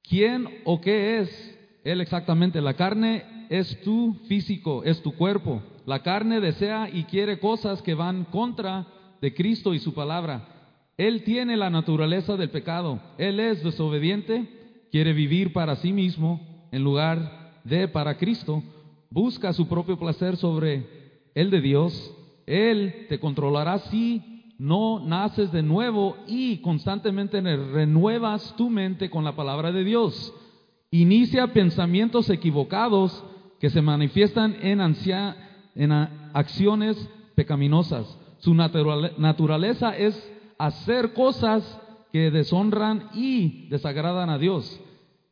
¿quién o qué es él exactamente? La carne es tu físico, es tu cuerpo. La carne desea y quiere cosas que van contra de Cristo y su palabra. Él tiene la naturaleza del pecado. Él es desobediente, quiere vivir para sí mismo en lugar de para Cristo. Busca su propio placer sobre el de Dios. Él te controlará si no naces de nuevo y constantemente renuevas tu mente con la palabra de Dios. Inicia pensamientos equivocados que se manifiestan en, ansia, en acciones pecaminosas. Su naturaleza es hacer cosas que deshonran y desagradan a Dios.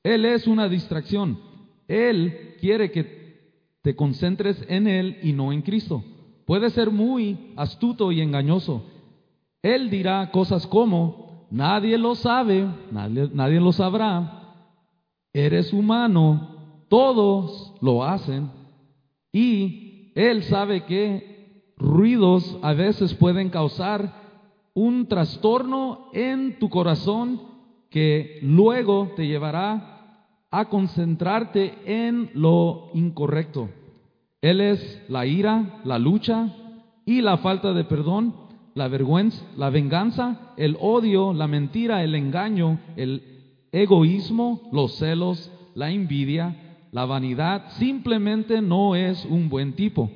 Él es una distracción. Él quiere que te concentres en Él y no en Cristo. Puede ser muy astuto y engañoso. Él dirá cosas como, nadie lo sabe, nadie, nadie lo sabrá, eres humano, todos lo hacen, y Él sabe que ruidos a veces pueden causar un trastorno en tu corazón que luego te llevará a concentrarte en lo incorrecto. Él es la ira, la lucha y la falta de perdón, la vergüenza, la venganza, el odio, la mentira, el engaño, el egoísmo, los celos, la envidia, la vanidad. Simplemente no es un buen tipo.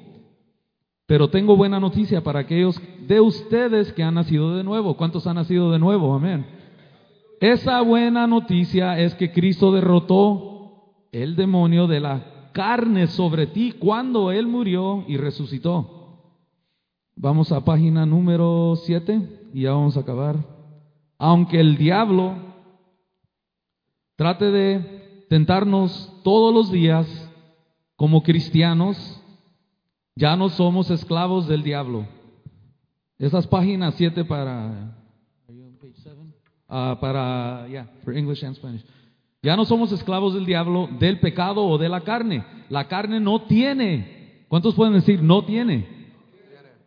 Pero tengo buena noticia para aquellos de ustedes que han nacido de nuevo. ¿Cuántos han nacido de nuevo? Amén. Esa buena noticia es que Cristo derrotó el demonio de la carne sobre ti cuando Él murió y resucitó. Vamos a página número 7 y ya vamos a acabar. Aunque el diablo trate de tentarnos todos los días como cristianos, ya no somos esclavos del diablo. Esas páginas 7 para uh, para yeah, for English and Spanish. Ya no somos esclavos del diablo, del pecado o de la carne. La carne no tiene. ¿Cuántos pueden decir no tiene?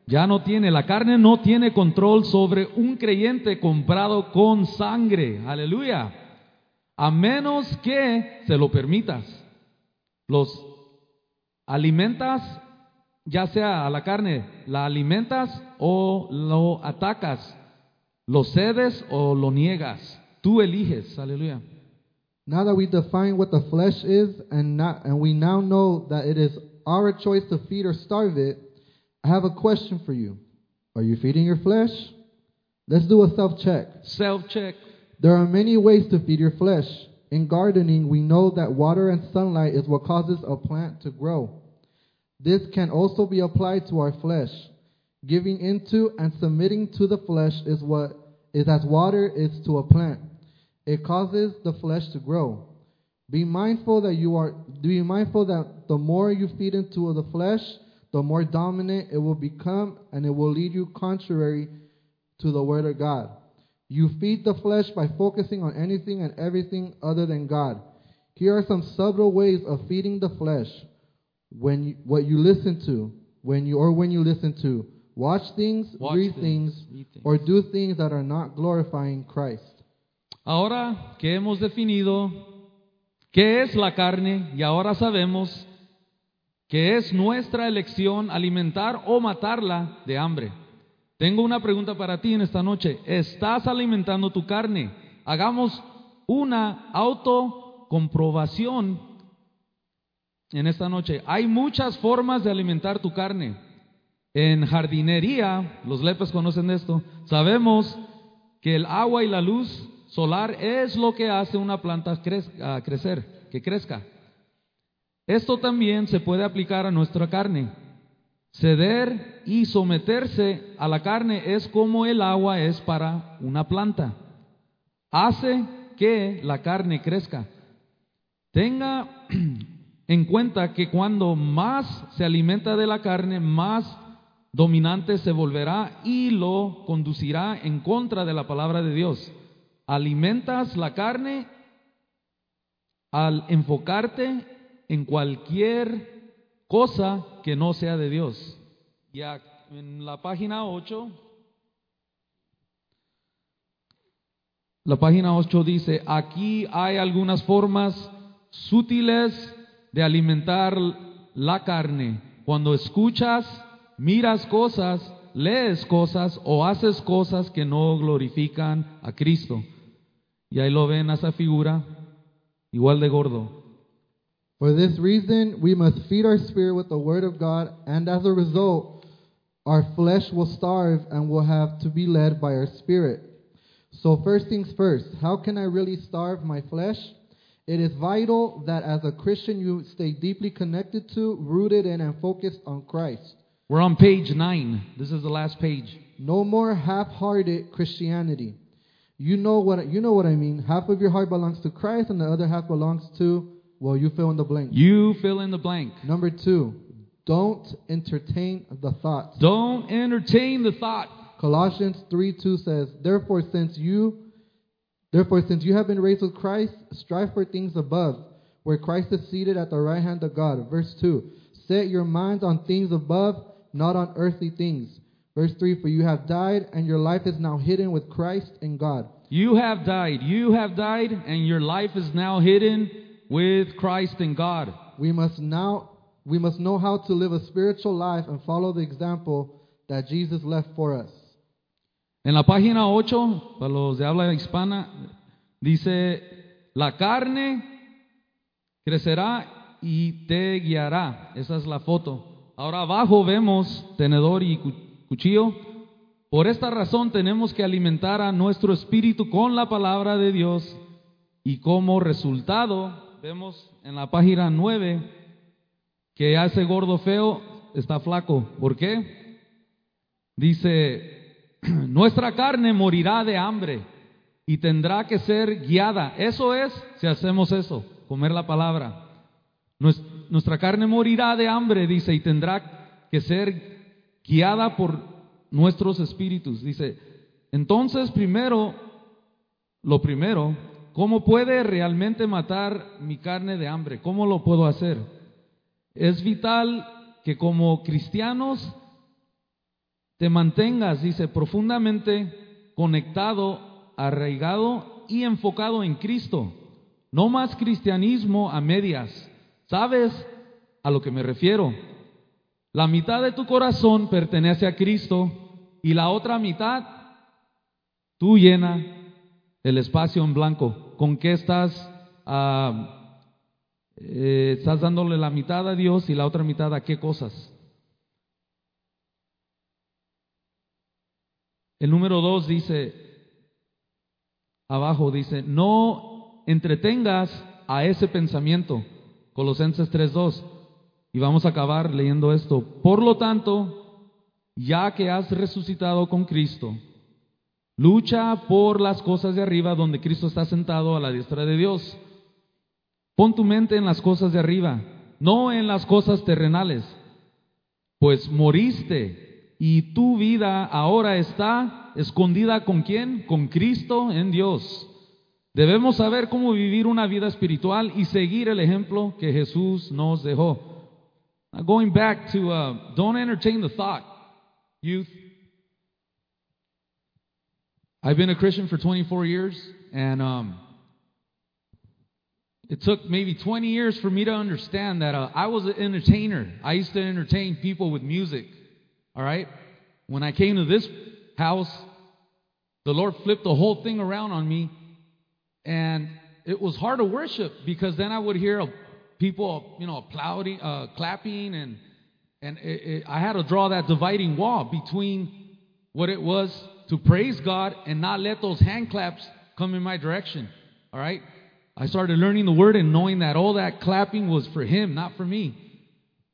Ya no tiene. La carne no tiene control sobre un creyente comprado con sangre. Aleluya. A menos que se lo permitas. Los alimentas ya sea a la carne, la alimentas o lo atacas, lo cedes o lo niegas. Tú eliges, aleluya. Now that we define what the flesh is and, not, and we now know that it is our choice to feed or starve it, I have a question for you. Are you feeding your flesh? Let's do a self check. Self check. There are many ways to feed your flesh. In gardening, we know that water and sunlight is what causes a plant to grow. This can also be applied to our flesh. Giving into and submitting to the flesh is what is as water is to a plant. It causes the flesh to grow. Be mindful that you are be mindful that the more you feed into the flesh, the more dominant it will become and it will lead you contrary to the word of God. You feed the flesh by focusing on anything and everything other than God. Here are some subtle ways of feeding the flesh. When you, what you listen to, when you or when you listen to, watch things, Watch read things, things, read things. or do things that are not glorifying Christ. Ahora que hemos definido qué es la carne y ahora sabemos que es nuestra elección alimentar o matarla de hambre. Tengo una pregunta para ti en esta noche. ¿Estás alimentando tu carne? Hagamos una autocomprobación en esta noche. Hay muchas formas de alimentar tu carne. En jardinería, los lepes conocen esto, sabemos que el agua y la luz solar es lo que hace una planta crecer, que crezca. Esto también se puede aplicar a nuestra carne. Ceder y someterse a la carne es como el agua es para una planta. Hace que la carne crezca. Tenga [CLEARS THROAT] en cuenta que cuando más se alimenta de la carne, más dominante se volverá y lo conducirá en contra de la palabra de Dios. Alimentas la carne al enfocarte en cualquier cosa que no sea de Dios. Ya en la página 8, la página 8 dice, aquí hay algunas formas sutiles de alimentar la carne. Cuando escuchas, miras cosas, lees cosas o haces cosas que no glorifican a Cristo. Y ahí lo ven a esa figura, igual de gordo. For this reason, we must feed our spirit with the word of God, and as a result, our flesh will starve and will have to be led by our spirit. So, first things first, how can I really starve my flesh? It is vital that as a Christian you stay deeply connected to, rooted in, and focused on Christ. We're on page 9. This is the last page. No more half-hearted Christianity. You know what you know what I mean. Half of your heart belongs to Christ, and the other half belongs to well, you fill in the blank. You fill in the blank. Number two, don't entertain the thought. Don't entertain the thought. Colossians 3 2 says, Therefore, since you therefore since you have been raised with Christ, strive for things above, where Christ is seated at the right hand of God. Verse 2. Set your minds on things above, not on earthly things. Verse 3 For you have died, and your life is now hidden with Christ in God. You have died. You have died, and your life is now hidden with Christ in God. We must now we must know how to live a spiritual life and follow the example that Jesus left for us. En la página 8, para los de habla hispana, dice, la carne crecerá y te guiará. Esa es la foto. Ahora abajo vemos tenedor y cu- cuchillo. Por esta razón tenemos que alimentar a nuestro espíritu con la palabra de Dios y como resultado vemos en la página 9 que ese gordo feo está flaco. ¿Por qué? Dice, [CLEARS THROAT] nuestra carne morirá de hambre y tendrá que ser guiada. Eso es si hacemos eso, comer la palabra. Nues- Nuestra carne morirá de hambre, dice, y tendrá que ser guiada por nuestros espíritus. Dice, entonces primero, lo primero, ¿cómo puede realmente matar mi carne de hambre? ¿Cómo lo puedo hacer? Es vital que como cristianos te mantengas, dice, profundamente conectado, arraigado y enfocado en Cristo. No más cristianismo a medias. ¿Sabes a lo que me refiero? La mitad de tu corazón pertenece a Cristo y la otra mitad tú llena el espacio en blanco. ¿Con qué estás? eh, estás dándole la mitad a Dios y la otra mitad a qué cosas. El número dos dice, abajo dice, no entretengas a ese pensamiento. Colosenses 3.2. Y vamos a acabar leyendo esto. Por lo tanto, ya que has resucitado con Cristo, lucha por las cosas de arriba donde Cristo está sentado a la diestra de Dios. Pon tu mente en las cosas de arriba, no en las cosas terrenales, pues moriste y tu vida ahora está escondida con quién? Con Cristo en Dios. Debemos saber cómo vivir una vida espiritual y seguir el ejemplo que Jesús nos dejó. Now going back to, uh, don't entertain the thought, youth. I've been a Christian for 24 years, and um, it took maybe 20 years for me to understand that uh, I was an entertainer. I used to entertain people with music. All right? When I came to this house, the Lord flipped the whole thing around on me, and it was hard to worship because then I would hear people, you know, applauding, uh, clapping, and and it, it, I had to draw that dividing wall between what it was to praise God and not let those hand claps come in my direction. All right? I started learning the word and knowing that all that clapping was for him, not for me.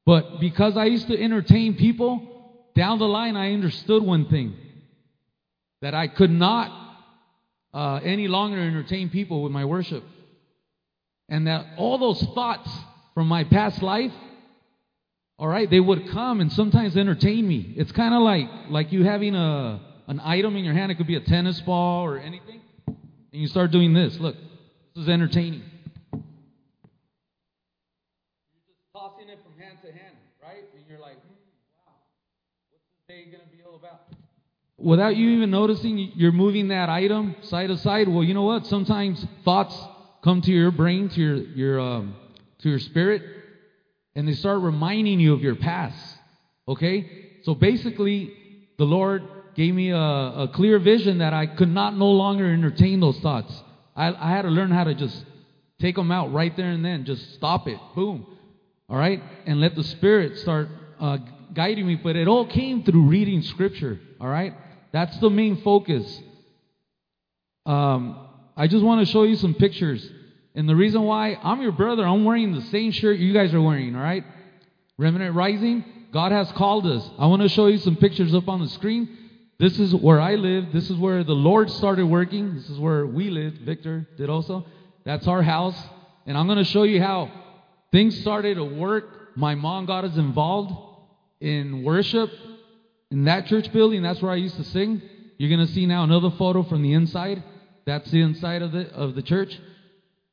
But because I used to entertain people, down the line I understood one thing that I could not uh, any longer entertain people with my worship. And that all those thoughts from my past life, all right, they would come and sometimes entertain me. It's kind of like like you having a an item in your hand. It could be a tennis ball or anything, and you start doing this. Look, this is entertaining. You're just tossing it from hand to hand, right? And you're like, day gonna be all about? Without you even noticing, you're moving that item side to side. Well, you know what? Sometimes thoughts come to your brain, to your your um, to your spirit, and they start reminding you of your past. Okay, so basically, the Lord gave me a, a clear vision that I could not no longer entertain those thoughts. I, I had to learn how to just take them out right there and then, just stop it, boom, all right, and let the Spirit start uh, guiding me. But it all came through reading Scripture, all right. That's the main focus. Um, I just want to show you some pictures. And the reason why I'm your brother, I'm wearing the same shirt you guys are wearing, all right? Remnant Rising, God has called us. I want to show you some pictures up on the screen. This is where I live. This is where the Lord started working. This is where we lived. Victor did also. That's our house. And I'm going to show you how things started to work. My mom got us involved in worship in that church building. That's where I used to sing. You're going to see now another photo from the inside. That's the inside of the of the church,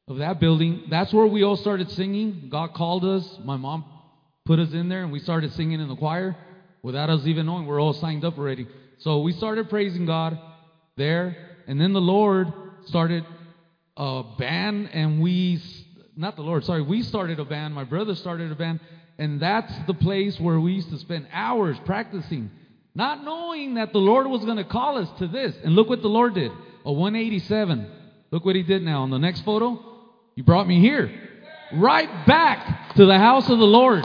of that building. That's where we all started singing. God called us. My mom put us in there, and we started singing in the choir without us even knowing. We're all signed up already. So we started praising God there, and then the Lord started a band, and we, not the Lord, sorry, we started a band. My brother started a band, and that's the place where we used to spend hours practicing, not knowing that the Lord was going to call us to this. And look what the Lord did a 187. Look what He did now. On the next photo, He brought me here, right back to the house of the Lord.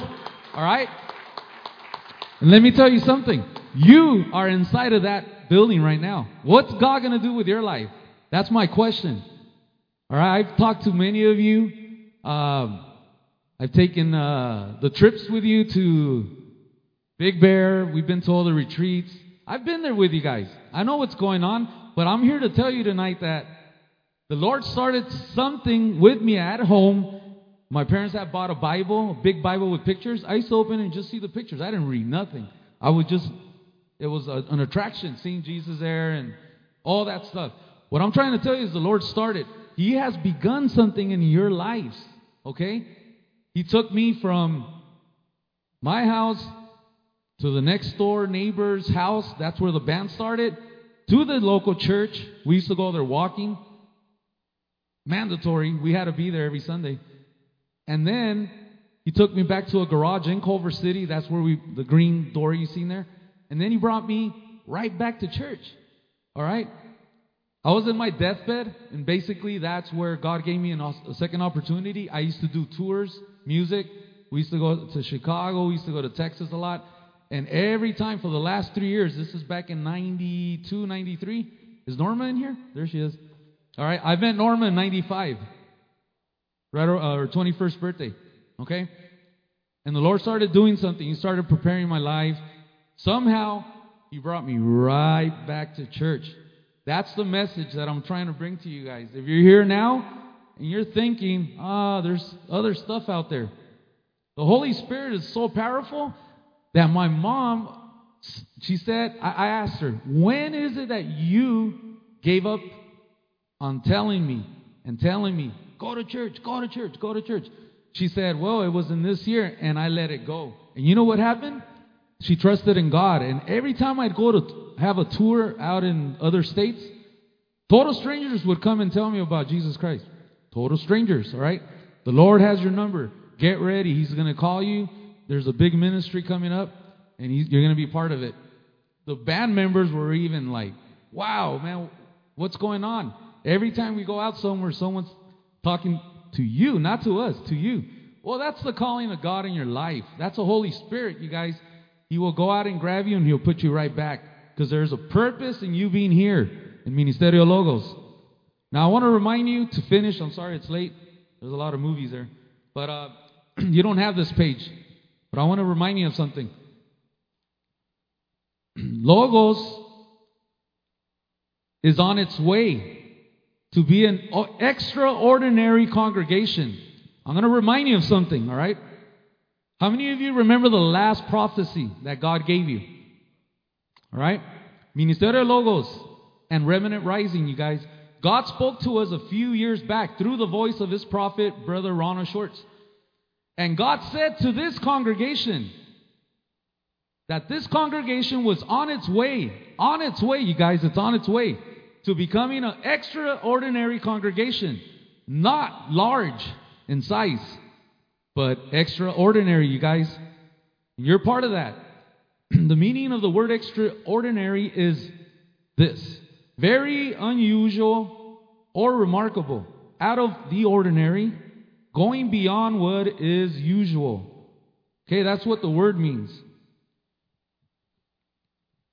All right? And let me tell you something. You are inside of that building right now. What's God going to do with your life? That's my question. All right, I've talked to many of you. Um, I've taken uh, the trips with you to Big Bear. We've been to all the retreats. I've been there with you guys. I know what's going on, but I'm here to tell you tonight that the Lord started something with me at home. My parents had bought a Bible, a big Bible with pictures. I used to open and just see the pictures. I didn't read nothing. I would just, it was a, an attraction seeing Jesus there and all that stuff. What I'm trying to tell you is the Lord started. He has begun something in your lives, okay? He took me from my house to the next door neighbor's house. That's where the band started. To the local church. We used to go there walking. Mandatory. We had to be there every Sunday. And then he took me back to a garage in Culver City. That's where we, the green door you seen there. And then he brought me right back to church. All right? I was in my deathbed, and basically that's where God gave me an, a second opportunity. I used to do tours, music. We used to go to Chicago. We used to go to Texas a lot. And every time for the last three years, this is back in 92, 93. Is Norma in here? There she is. All right, I met Norma in 95, right, uh, her 21st birthday. Okay? And the Lord started doing something. He started preparing my life. Somehow, He brought me right back to church. That's the message that I'm trying to bring to you guys. If you're here now and you're thinking, ah, there's other stuff out there, the Holy Spirit is so powerful that my mom, she said, I, I asked her, when is it that you gave up on telling me and telling me, go to church, go to church, go to church? She said, well, it was in this year, and I let it go. And you know what happened? She trusted in God. And every time I'd go to have a tour out in other states, total strangers would come and tell me about Jesus Christ. Total strangers, all right? The Lord has your number. Get ready. He's going to call you. There's a big ministry coming up, and you're going to be part of it. The band members were even like, wow, man, what's going on? Every time we go out somewhere, someone's talking to you, not to us, to you. Well, that's the calling of God in your life. That's the Holy Spirit, you guys. He will go out and grab you and he'll put you right back because there's a purpose in you being here in Ministerio Logos. Now, I want to remind you to finish. I'm sorry it's late. There's a lot of movies there. But uh, [CLEARS THROAT] you don't have this page. But I want to remind you of something. [CLEARS THROAT] Logos is on its way to be an extraordinary congregation. I'm going to remind you of something, all right? How many of you remember the last prophecy that God gave you? All right? Ministerio Logos and Remnant Rising, you guys. God spoke to us a few years back through the voice of his prophet, Brother Ronald Shorts. And God said to this congregation that this congregation was on its way, on its way, you guys, it's on its way to becoming an extraordinary congregation. Not large in size, but extraordinary, you guys. You're part of that. [CLEARS THROAT] the meaning of the word extraordinary is this very unusual or remarkable, out of the ordinary, going beyond what is usual. Okay, that's what the word means.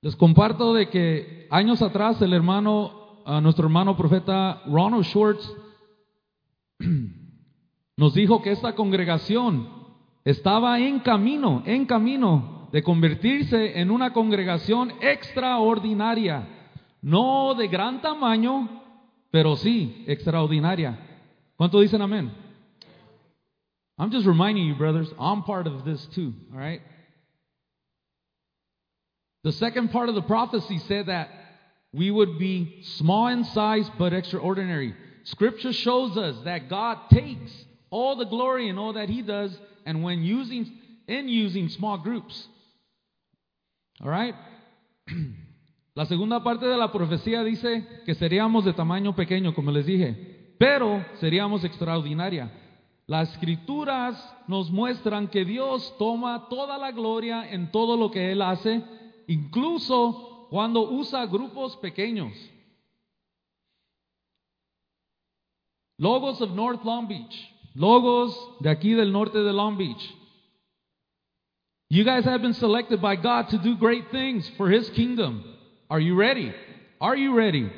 Les comparto de que años atrás el hermano, uh, nuestro hermano profeta Ronald Schwartz [CLEARS THROAT] nos dijo que esta congregación estaba en camino, en camino de convertirse en una congregación extraordinaria, no de gran tamaño, pero sí extraordinaria. ¿Cuánto dicen amén? I'm just reminding you, brothers, I'm part of this too, all right? The second part of the prophecy said that we would be small in size but extraordinary. Scripture shows us that God takes all the glory and all that He does, and when using in using small groups. All right? [CLEARS THROAT] La segunda parte de la profecía dice que seríamos de tamaño pequeño, como les dije, pero seríamos extraordinaria. Las escrituras nos muestran que Dios toma toda la gloria en todo lo que Él hace, incluso cuando usa grupos pequeños. Logos of North Long Beach. Logos de aquí del norte de Long Beach. You guys have been selected by God to do great things for His kingdom. Are you ready? Are you ready?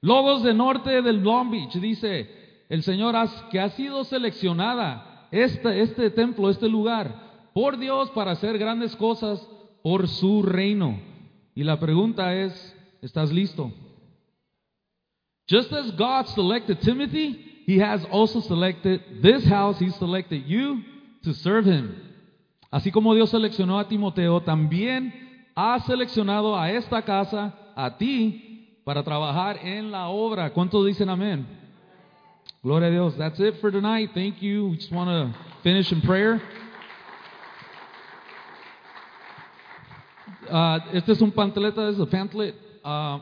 Logos del norte del Long Beach dice, el Señor has, que ha sido seleccionada este, este templo, este lugar, por Dios para hacer grandes cosas por su reino. Y la pregunta es, ¿estás listo? Just as God selected Timothy, He has also selected this house, He selected you to serve Him. Así como Dios seleccionó a Timoteo, también ha seleccionado a esta casa, a ti, para trabajar en la obra. ¿Cuántos dicen amén? Gloria a Dios. That's it for tonight. Thank you. We just want to finish in prayer. Uh, este es un pantaleta, this is a pamphlet. Uh,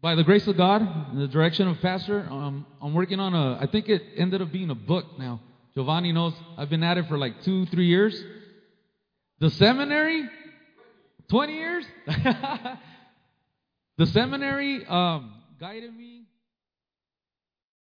by the grace of God, in the direction of Pastor, um, I'm working on a, I think it ended up being a book now. Giovanni knows I've been at it for like two, three years. The seminary, 20 years? [LAUGHS] the seminary um, guided me